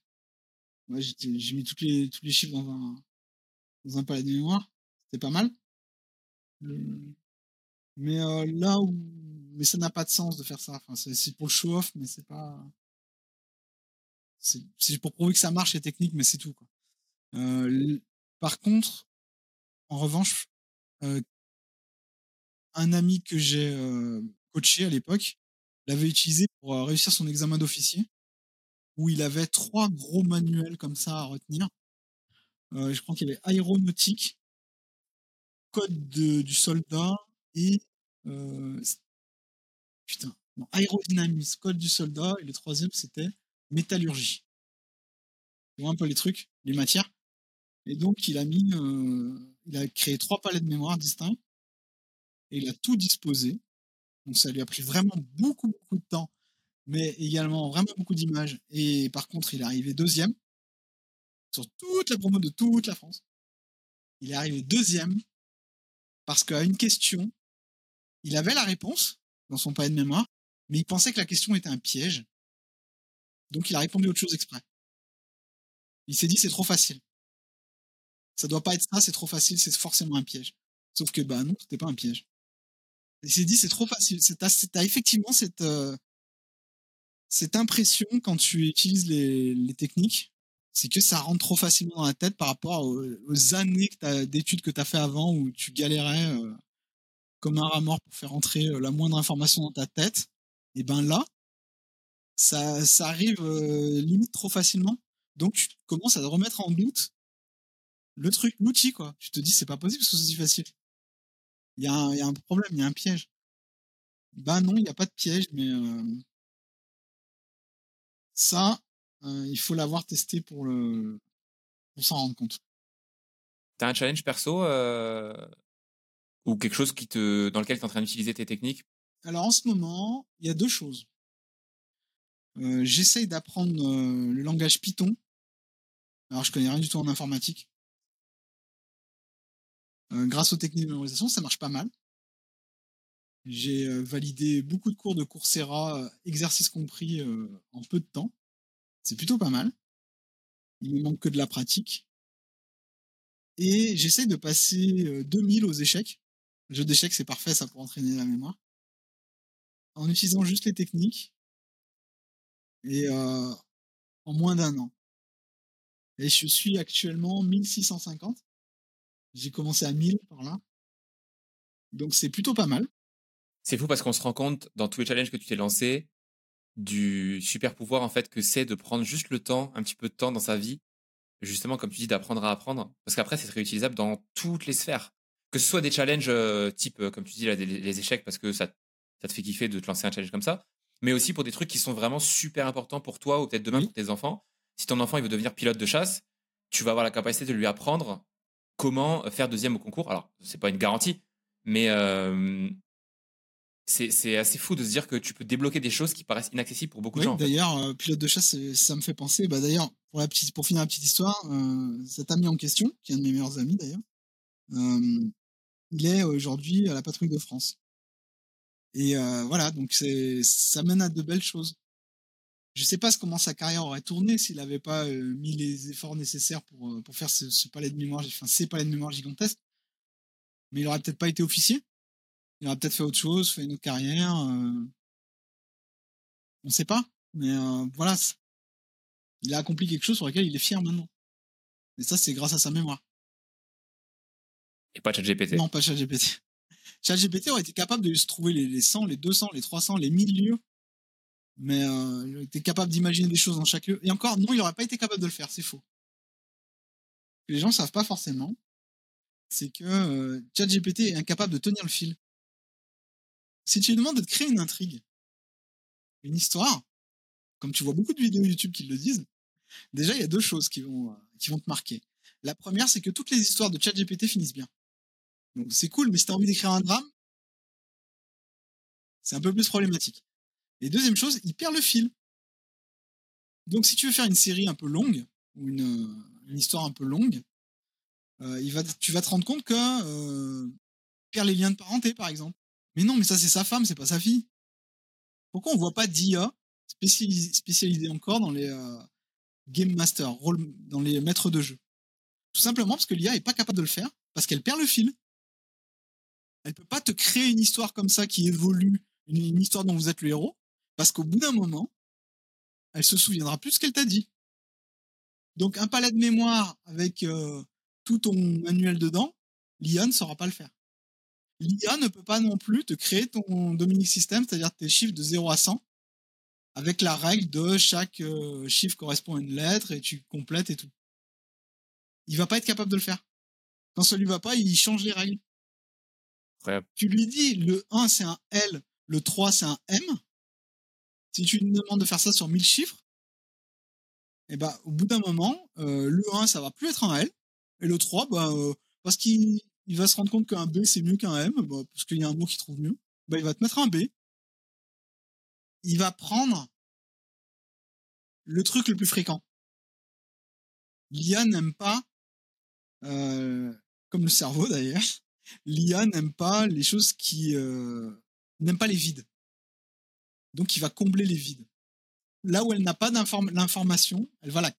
J'ai mis toutes les, tous les chiffres dans un, dans un palais de mémoire. C'était pas mal. Euh, Mais euh, là où. Mais ça n'a pas de sens de faire ça. Enfin, c'est c'est pour le show-off, mais c'est pas. C'est c'est pour prouver que ça marche les techniques, mais c'est tout. Quoi. Euh, par contre, en revanche, euh, un ami que j'ai euh, coaché à l'époque l'avait utilisé pour euh, réussir son examen d'officier, où il avait trois gros manuels comme ça à retenir. Je crois qu'il y avait aéronautique, code de- du soldat et putain, non, aérodynamisme, code du soldat et le troisième c'était métallurgie. Un peu les trucs, les matières. Et donc il a mis, il a créé trois palais de mémoire distincts et il a tout disposé. Donc ça lui a pris vraiment beaucoup beaucoup de temps, mais également vraiment beaucoup d'images. Et par contre il est arrivé deuxième sur toute la promo de toute la France. Il est arrivé deuxième parce qu'à une question, il avait la réponse dans son palais de mémoire, mais il pensait que la question était un piège. Donc il a répondu autre chose exprès. Il s'est dit c'est trop facile. Ça doit pas être ça, c'est trop facile, c'est forcément un piège. Sauf que bah non, c'était pas un piège. Il s'est dit c'est trop facile. T'as, effectivement cette euh, cette impression quand tu utilises les, techniques, c'est que ça rentre trop facilement dans la tête par rapport aux, aux années d'études que tu as fait avant où tu galérais euh, comme un rat mort pour faire entrer euh, la moindre information dans ta tête. Et ben là, ça, ça arrive limite trop facilement. Donc tu commences à remettre en doute le truc, l'outil quoi. Tu te dis c'est pas possible que ce soit si facile. Il y, a un- il y a un problème, il y a un piège. Ben non, il n'y a pas de piège, mais euh, ça, euh, il faut l'avoir testé pour le pour s'en rendre compte. t'as un challenge perso euh, ou quelque chose qui te, dans lequel tu es en train d'utiliser tes techniques? Alors en ce moment, il y a deux choses. J'essaye d'apprendre le langage Python. Alors je connais rien du tout en informatique. Euh, grâce aux techniques de mémorisation, ça marche pas mal. J'ai euh, validé beaucoup de cours de Coursera, euh, exercices compris, en peu de temps. C'est plutôt pas mal. Il me manque que de la pratique. Et j'essaie de passer euh, 2000 aux échecs. Le jeu d'échecs, c'est parfait, ça pour entraîner la mémoire. En utilisant juste les techniques. Et euh, en moins d'un an. Et je suis actuellement 1650. J'ai commencé à 1000 par là. Donc c'est plutôt pas mal. C'est fou parce qu'on se rend compte dans tous les challenges que tu t'es lancé du super pouvoir en fait que c'est de prendre juste le temps, un petit peu de temps dans sa vie, justement comme tu dis d'apprendre à apprendre, parce qu'après c'est réutilisable dans toutes les sphères, que ce soit des challenges euh, type euh, comme tu dis là des- les échecs parce que ça ça te fait kiffer de te lancer un challenge comme ça, mais aussi pour des trucs qui sont vraiment super importants pour toi ou peut-être demain Oui. pour tes enfants. Si ton enfant il veut devenir pilote de chasse, tu vas avoir la capacité de lui apprendre comment faire deuxième au concours. Alors c'est pas une garantie, mais euh, c'est assez fou de se dire que tu peux débloquer des choses qui paraissent inaccessibles pour beaucoup Oui, de gens. d'ailleurs, euh, pilote de chasse, ça me fait penser. Bah, d'ailleurs, pour, la petite, pour finir la petite histoire, euh, cet ami en question, qui est un de mes meilleurs amis d'ailleurs, il est aujourd'hui à la patrouille de France. Et voilà, donc c'est, ça mène à de belles choses. Je sais pas comment sa carrière aurait tourné s'il n'avait pas euh, mis les efforts nécessaires pour, euh, pour faire ce, ce palais de mémoire, enfin ces palais de mémoire gigantesques. Mais il aurait peut-être pas été officier. Il aurait peut-être fait autre chose, fait une autre carrière. euh, On sait pas. Mais euh, voilà, il a accompli quelque chose sur lequel il est fier maintenant. Et ça, c'est grâce à sa mémoire. Et pas ChatGPT. Non, pas ChatGPT. ChatGPT aurait été capable de se trouver les, les 100, les 200, les 300, les 1000 lieux. Mais euh, il était capable d'imaginer des choses dans chaque lieu. Et encore, non, il n'aurait pas été capable de le faire, c'est faux. Les gens ne savent pas forcément, c'est que euh, ChatGPT est incapable de tenir le fil. Si tu lui demandes de créer une intrigue, une histoire, comme tu vois beaucoup de vidéos YouTube qui le disent, déjà il y a deux choses qui vont, euh, qui vont te marquer. La première, c'est que toutes les histoires de ChatGPT finissent bien. Donc c'est cool, mais si t'as envie d'écrire un drame, c'est un peu plus problématique. Et deuxième chose, il perd le fil. Donc si tu veux faire une série un peu longue, ou une, une histoire un peu longue, euh, il va, tu vas te rendre compte que euh, perd les liens de parenté, par exemple. Mais non, mais ça c'est sa femme, c'est pas sa fille. Pourquoi on voit pas d'IA spécialisé, spécialisé encore dans les euh, game master, rôle, dans les maîtres de jeu? Tout simplement parce que l'IA est pas capable de le faire, parce qu'elle perd le fil. Elle peut pas te créer une histoire comme ça qui évolue, une histoire dont vous êtes le héros, parce qu'au bout d'un moment, elle se souviendra plus de ce qu'elle t'a dit. Donc un palais de mémoire avec euh, tout ton manuel dedans, l'IA ne saura pas le faire. L'IA ne peut pas non plus te créer ton Dominic System, c'est-à-dire tes chiffres de 0 à 100, avec la règle de chaque euh, chiffre correspond à une lettre et tu complètes et tout. Il va pas être capable de le faire. Quand ça lui va pas, il change les règles. Tu lui dis le 1 c'est un L, le 3 c'est un M. Si tu lui demandes de faire ça sur 1000 chiffres, et ben au bout d'un moment, euh, le 1 ça va plus être un L et le 3 bah euh, parce qu'il il va se rendre compte qu'un B c'est mieux qu'un M bah, parce qu'il y a un mot qu'il trouve mieux, bah il va te mettre un B. Il va prendre le truc le plus fréquent. L'IA n'aime pas euh, comme le cerveau d'ailleurs, l'IA n'aime pas les choses qui euh, n'aime pas les vides. Donc il va combler les vides là où elle n'a pas d'information, elle va la,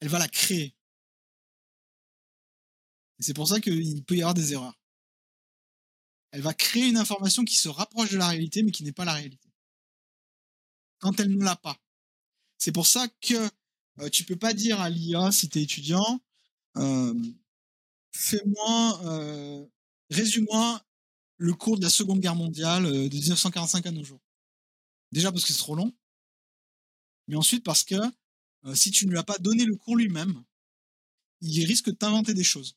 elle va la créer. Et c'est pour ça qu'il peut y avoir des erreurs. Elle va créer une information qui se rapproche de la réalité, mais qui n'est pas la réalité. Quand elle ne l'a pas. C'est pour ça que euh, tu peux pas dire à l'IA, si tu es étudiant, euh, fais-moi, euh, résume-moi le cours de la Seconde Guerre mondiale euh, de 1945 à nos jours. Déjà parce que c'est trop long, mais ensuite parce que euh, si tu ne lui as pas donné le cours lui-même, il risque de t'inventer des choses.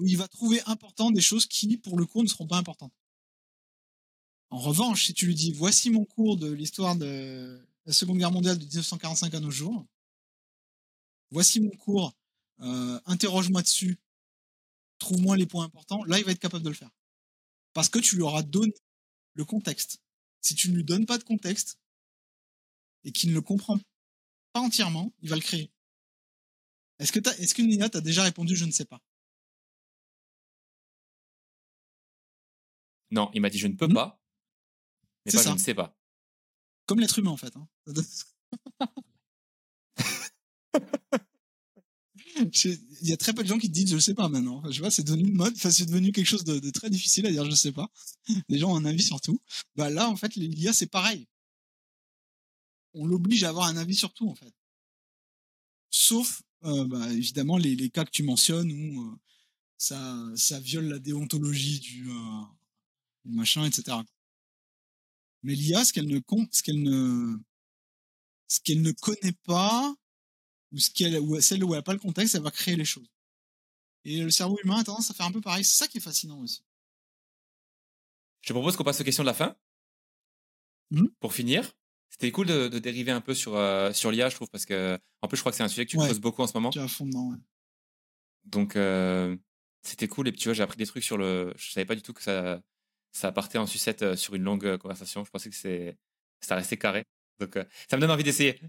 Il va trouver important des choses qui, pour le cours, ne seront pas importantes. En revanche, si tu lui dis voici mon cours de l'histoire de la Seconde Guerre mondiale de 1945 à nos jours, voici mon cours, euh, interroge-moi dessus, trouve-moi les points importants, là il va être capable de le faire. Parce que tu lui auras donné le contexte. Si tu ne lui donnes pas de contexte, et qu'il ne le comprend pas entièrement, il va le créer. Est-ce que t'as, est-ce que Nina t'a déjà répondu je ne sais pas? Non, il m'a dit je ne peux Hmm? pas, mais C'est pas ça. je ne sais pas. Comme l'être humain en fait. hein. Il y a très peu de gens qui te disent je sais pas maintenant. Je vois, c'est devenu une mode. Enfin, c'est devenu quelque chose de, très difficile à dire je sais pas. Les gens ont un avis sur tout. Bah là, en fait, l'IA c'est pareil. On l'oblige à avoir un avis sur tout en fait. Sauf, euh, bah, évidemment, les, les cas que tu mentionnes où euh, ça, ça viole la déontologie du, euh, machin, etc. Mais l'IA, ce qu'elle ne, ce qu'elle ne, ce qu'elle ne connaît pas, ou ce qu'elle, ou celle où elle n'a pas le contexte, elle va créer les choses. Et le cerveau humain a tendance à faire un peu pareil. C'est ça qui est fascinant aussi. Je te propose qu'on passe aux questions de la fin. Mhm. Pour finir, c'était cool de, de dériver un peu sur, euh, sur l'IA, je trouve, parce que, en plus, je crois que c'est un sujet que tu Ouais. creuses beaucoup en ce moment. Tu à fond dedans. ouais. Donc, euh, c'était cool. Et puis, tu vois, j'ai appris des trucs sur le. Je savais pas du tout que ça, ça partait en sucette euh, sur une longue conversation. Je pensais que c'est, ça restait carré. Donc, euh, ça me donne envie d'essayer.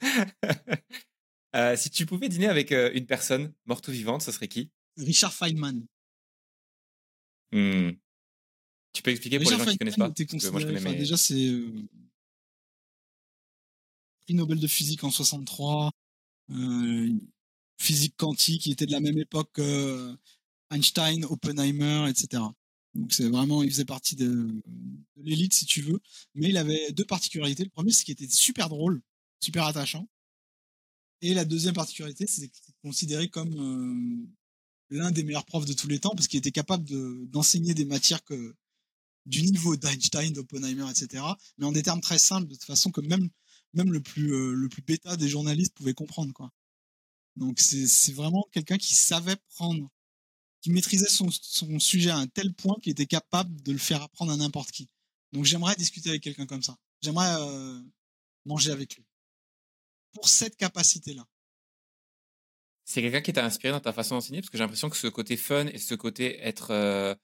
Euh, si tu pouvais dîner avec euh, une personne, morte ou vivante, ce serait qui? Richard Feynman. Hmm. Tu peux expliquer pour les gens Richard qui connaissent Feynman pas? moi, je connais, enfin, déjà c'est euh, prix Nobel de physique en 63, euh, physique quantique, il était de la même époque que Einstein, Oppenheimer, etc. Donc c'est vraiment, il faisait partie de, de l'élite si tu veux, mais il avait deux particularités. Le premier, c'est qu'il était super drôle, super attachant, et la deuxième particularité, c'est qu'il était considéré comme euh, l'un des meilleurs profs de tous les temps parce qu'il était capable de- d'enseigner des matières que du niveau d'Einstein, d'Oppenheimer, etc. Mais en des termes très simples, de façon que même même le plus euh, le plus bêta des journalistes pouvait comprendre quoi. Donc c'est c'est vraiment quelqu'un qui savait prendre, qui maîtrisait son, son sujet à un tel point qu'il était capable de le faire apprendre à n'importe qui. Donc j'aimerais discuter avec quelqu'un comme ça. J'aimerais euh, manger avec lui. Pour cette capacité-là. C'est quelqu'un qui t'a inspiré dans ta façon d'enseigner? Parce que j'ai l'impression que ce côté fun et ce côté être euh,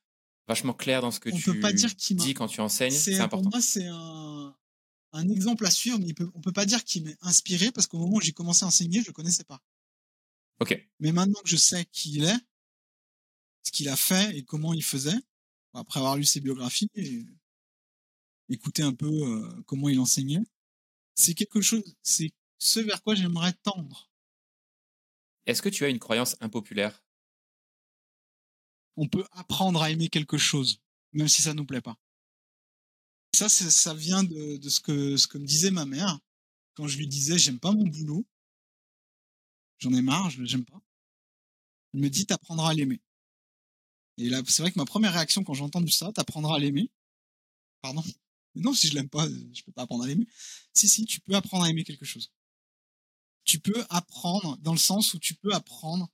vachement clair dans ce que On tu peut pas dire qu'il m'a- dis quand tu enseignes, c'est C'est pour important. moi c'est un, un exemple à suivre, mais peut- on peut pas dire qu'il m'est inspiré parce qu'au moment où j'ai commencé à enseigner, je le connaissais pas. Ok. Mais maintenant que je sais qui il est, ce qu'il a fait et comment il faisait, après avoir lu ses biographies et écouter un peu euh, comment il enseignait, c'est quelque chose, c'est ce vers quoi j'aimerais tendre. Est-ce que tu as une croyance impopulaire? On peut apprendre à aimer quelque chose, même si ça nous plaît pas. Ça, ça vient de, de ce que ce que me disait ma mère quand je lui disais j'aime pas mon boulot, j'en ai marre, je j'aime pas. Elle me dit t'apprendras à l'aimer. Et là, c'est vrai que ma première réaction quand j'ai entendu ça, t'apprendras à l'aimer. Pardon? Mais non, si je l'aime pas, je peux pas apprendre à l'aimer. Si, si, tu peux apprendre à aimer quelque chose. Tu peux apprendre dans le sens où tu peux apprendre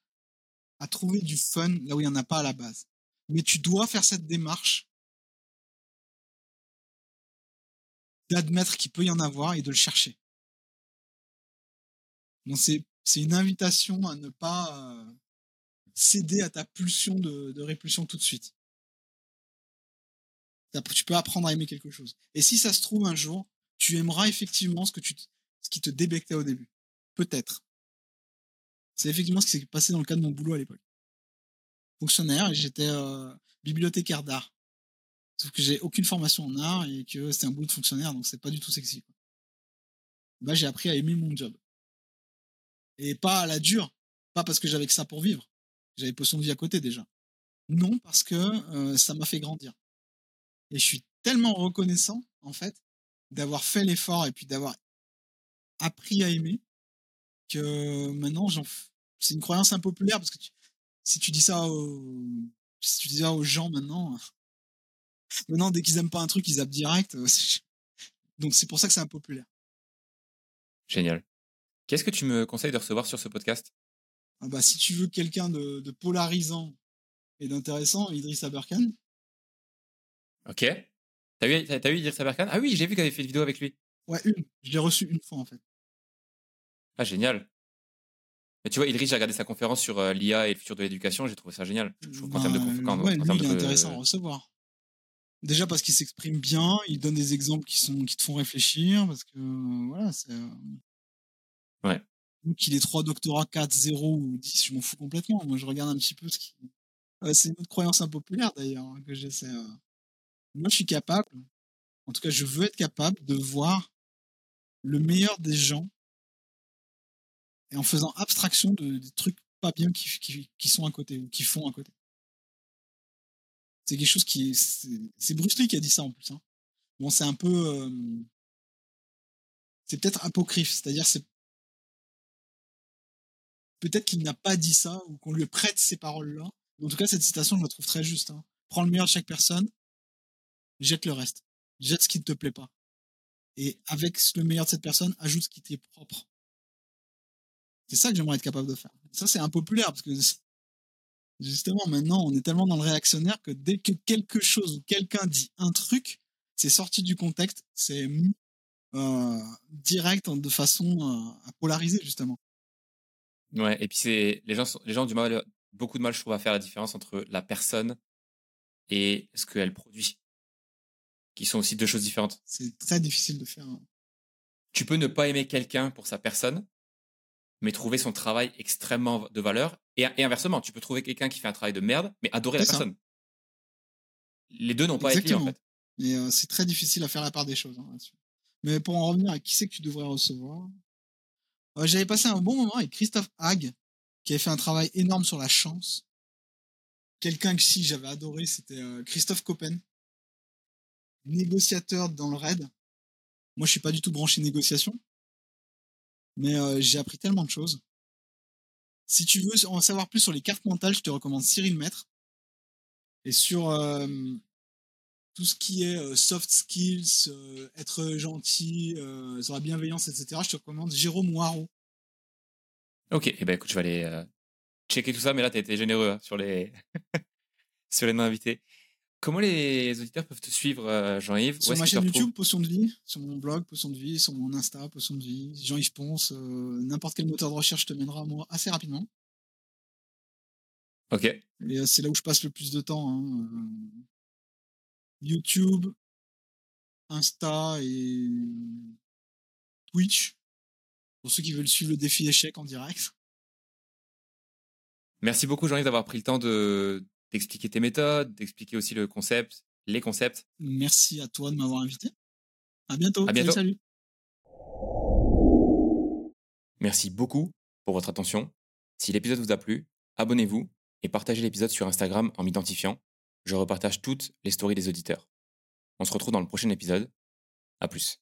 à trouver du fun là où il n'y en a pas à la base. Mais tu dois faire cette démarche d'admettre qu'il peut y en avoir et de le chercher. C'est une invitation à ne pas euh, céder à ta pulsion de, répulsion tout de suite. Tu peux apprendre à aimer quelque chose. Et si ça se trouve un jour, tu aimeras effectivement ce ce qui te débectait au début. Peut-être. C'est effectivement ce qui s'est passé dans le cas de mon boulot à l'époque. Fonctionnaire j'étais euh, bibliothécaire d'art. Sauf que j'ai aucune formation en art et que c'était un boulot de fonctionnaire, donc c'est pas du tout sexy. Bah, j'ai appris à aimer mon job. Et pas à la dure. Pas parce que j'avais que ça pour vivre. J'avais potion de vie à côté déjà. Non, parce que euh, ça m'a fait grandir. Et je suis tellement reconnaissant, en fait, d'avoir fait l'effort et puis d'avoir appris à aimer que maintenant, j'en f- c'est une croyance impopulaire parce que tu- si tu dis ça aux, si tu dis ça aux gens maintenant, maintenant, dès qu'ils aiment pas un truc, ils zappent direct. euh, Donc c'est pour ça que c'est impopulaire. Génial. Qu'est-ce que tu me conseilles de recevoir sur ce podcast? Ah bah, si tu veux quelqu'un de, de polarisant et d'intéressant, Idriss Aberkan, Ok. T'as eu, t'as, eu Idriss Aberkan? Ah oui, j'ai vu que t'avais fait une vidéo avec lui. ouais, une. Je l'ai reçu une fois en fait. Ah, génial. Mais tu vois, Idriss, j'ai regardé sa conférence sur euh, l'IA et le futur de l'éducation, j'ai trouvé ça génial. Je trouve qu'en termes de conf- en- ouais, en lui, termes il est de- intéressant à recevoir. Déjà parce qu'il s'exprime bien, il donne des exemples qui sont qui te font réfléchir, parce que euh, voilà, c'est. euh, Ouais. Donc qu'il ait 3 doctorats, 4, 0 ou 10, je m'en fous complètement. Moi, je regarde un petit peu ce qui. Ouais, c'est une autre croyance impopulaire d'ailleurs hein, que j'essaie. euh. Moi, je suis capable, en tout cas, je veux être capable de voir le meilleur des gens et en faisant abstraction de, des trucs pas bien qui, qui, qui sont à côté ou qui font à côté. C'est quelque chose qui est. C'est Bruce Lee qui a dit ça en plus. Hein. Bon, c'est un peu. euh, c'est peut-être apocryphe, c'est-à-dire c'est. Peut-être qu'il n'a pas dit ça ou qu'on lui prête ces paroles-là. En tout cas, cette citation, je la trouve très juste. Hein. Prends le meilleur de chaque personne, jette le reste. Jette ce qui ne te plaît pas. Et avec le meilleur de cette personne, ajoute ce qui t'est propre. C'est ça que j'aimerais être capable de faire. Ça, c'est impopulaire parce que justement, maintenant, on est tellement dans le réactionnaire que dès que quelque chose ou quelqu'un dit un truc, c'est sorti du contexte, c'est mis euh, direct de façon euh, à polariser, justement. Ouais, et puis c'est les gens, sont- les gens ont du mal, beaucoup de mal, je trouve, à faire la différence entre la personne et ce qu'elle produit, qui sont aussi deux choses différentes. C'est très difficile de faire. hein. Tu peux ne pas aimer quelqu'un pour sa personne, mais trouver son travail extrêmement de valeur. Et, et inversement, tu peux trouver quelqu'un qui fait un travail de merde, mais adorer la ça. personne. Les deux n'ont pas liés, en fait. Et euh, c'est très difficile à faire la part des choses hein. Mais pour en revenir à qui c'est que tu devrais recevoir, euh, j'avais passé un bon moment avec Christophe Hague, qui avait fait un travail énorme sur la chance. Quelqu'un que si j'avais adoré, c'était euh, Christophe Coppen, négociateur dans le RAID. Moi, je suis pas du tout branché négociation, mais euh, j'ai appris tellement de choses. Si tu veux en savoir plus sur les cartes mentales, je te recommande Cyril Maître. Et sur tout ce qui est euh, soft skills, euh, être gentil, sur la bienveillance, etc., je te recommande Jérôme Waro. Ok, et ben écoute, je vais aller checker tout ça, mais là, t'as été généreux hein, sur les sur les noms invités. Comment les auditeurs peuvent te suivre, euh, Jean-Yves? Sur ma chaîne YouTube, Potion de vie, sur mon blog, Potion de vie, sur mon Insta, Potion de vie, Jean-Yves Ponce, euh, n'importe quel moteur de recherche te mènera à moi assez rapidement. Ok. Et euh, c'est là où je passe le plus de temps. Hein, YouTube, Insta et Twitch. Pour ceux qui veulent suivre le défi échec en direct. Merci beaucoup, Jean-Yves, d'avoir pris le temps de, d'expliquer tes méthodes, d'expliquer aussi le concept, les concepts. Merci à toi de m'avoir invité. À bientôt. À bientôt. salut. Merci beaucoup pour votre attention. Si l'épisode vous a plu, abonnez-vous et partagez l'épisode sur Instagram en m'identifiant. Je repartage toutes les stories des auditeurs. On se retrouve dans le prochain épisode. À plus.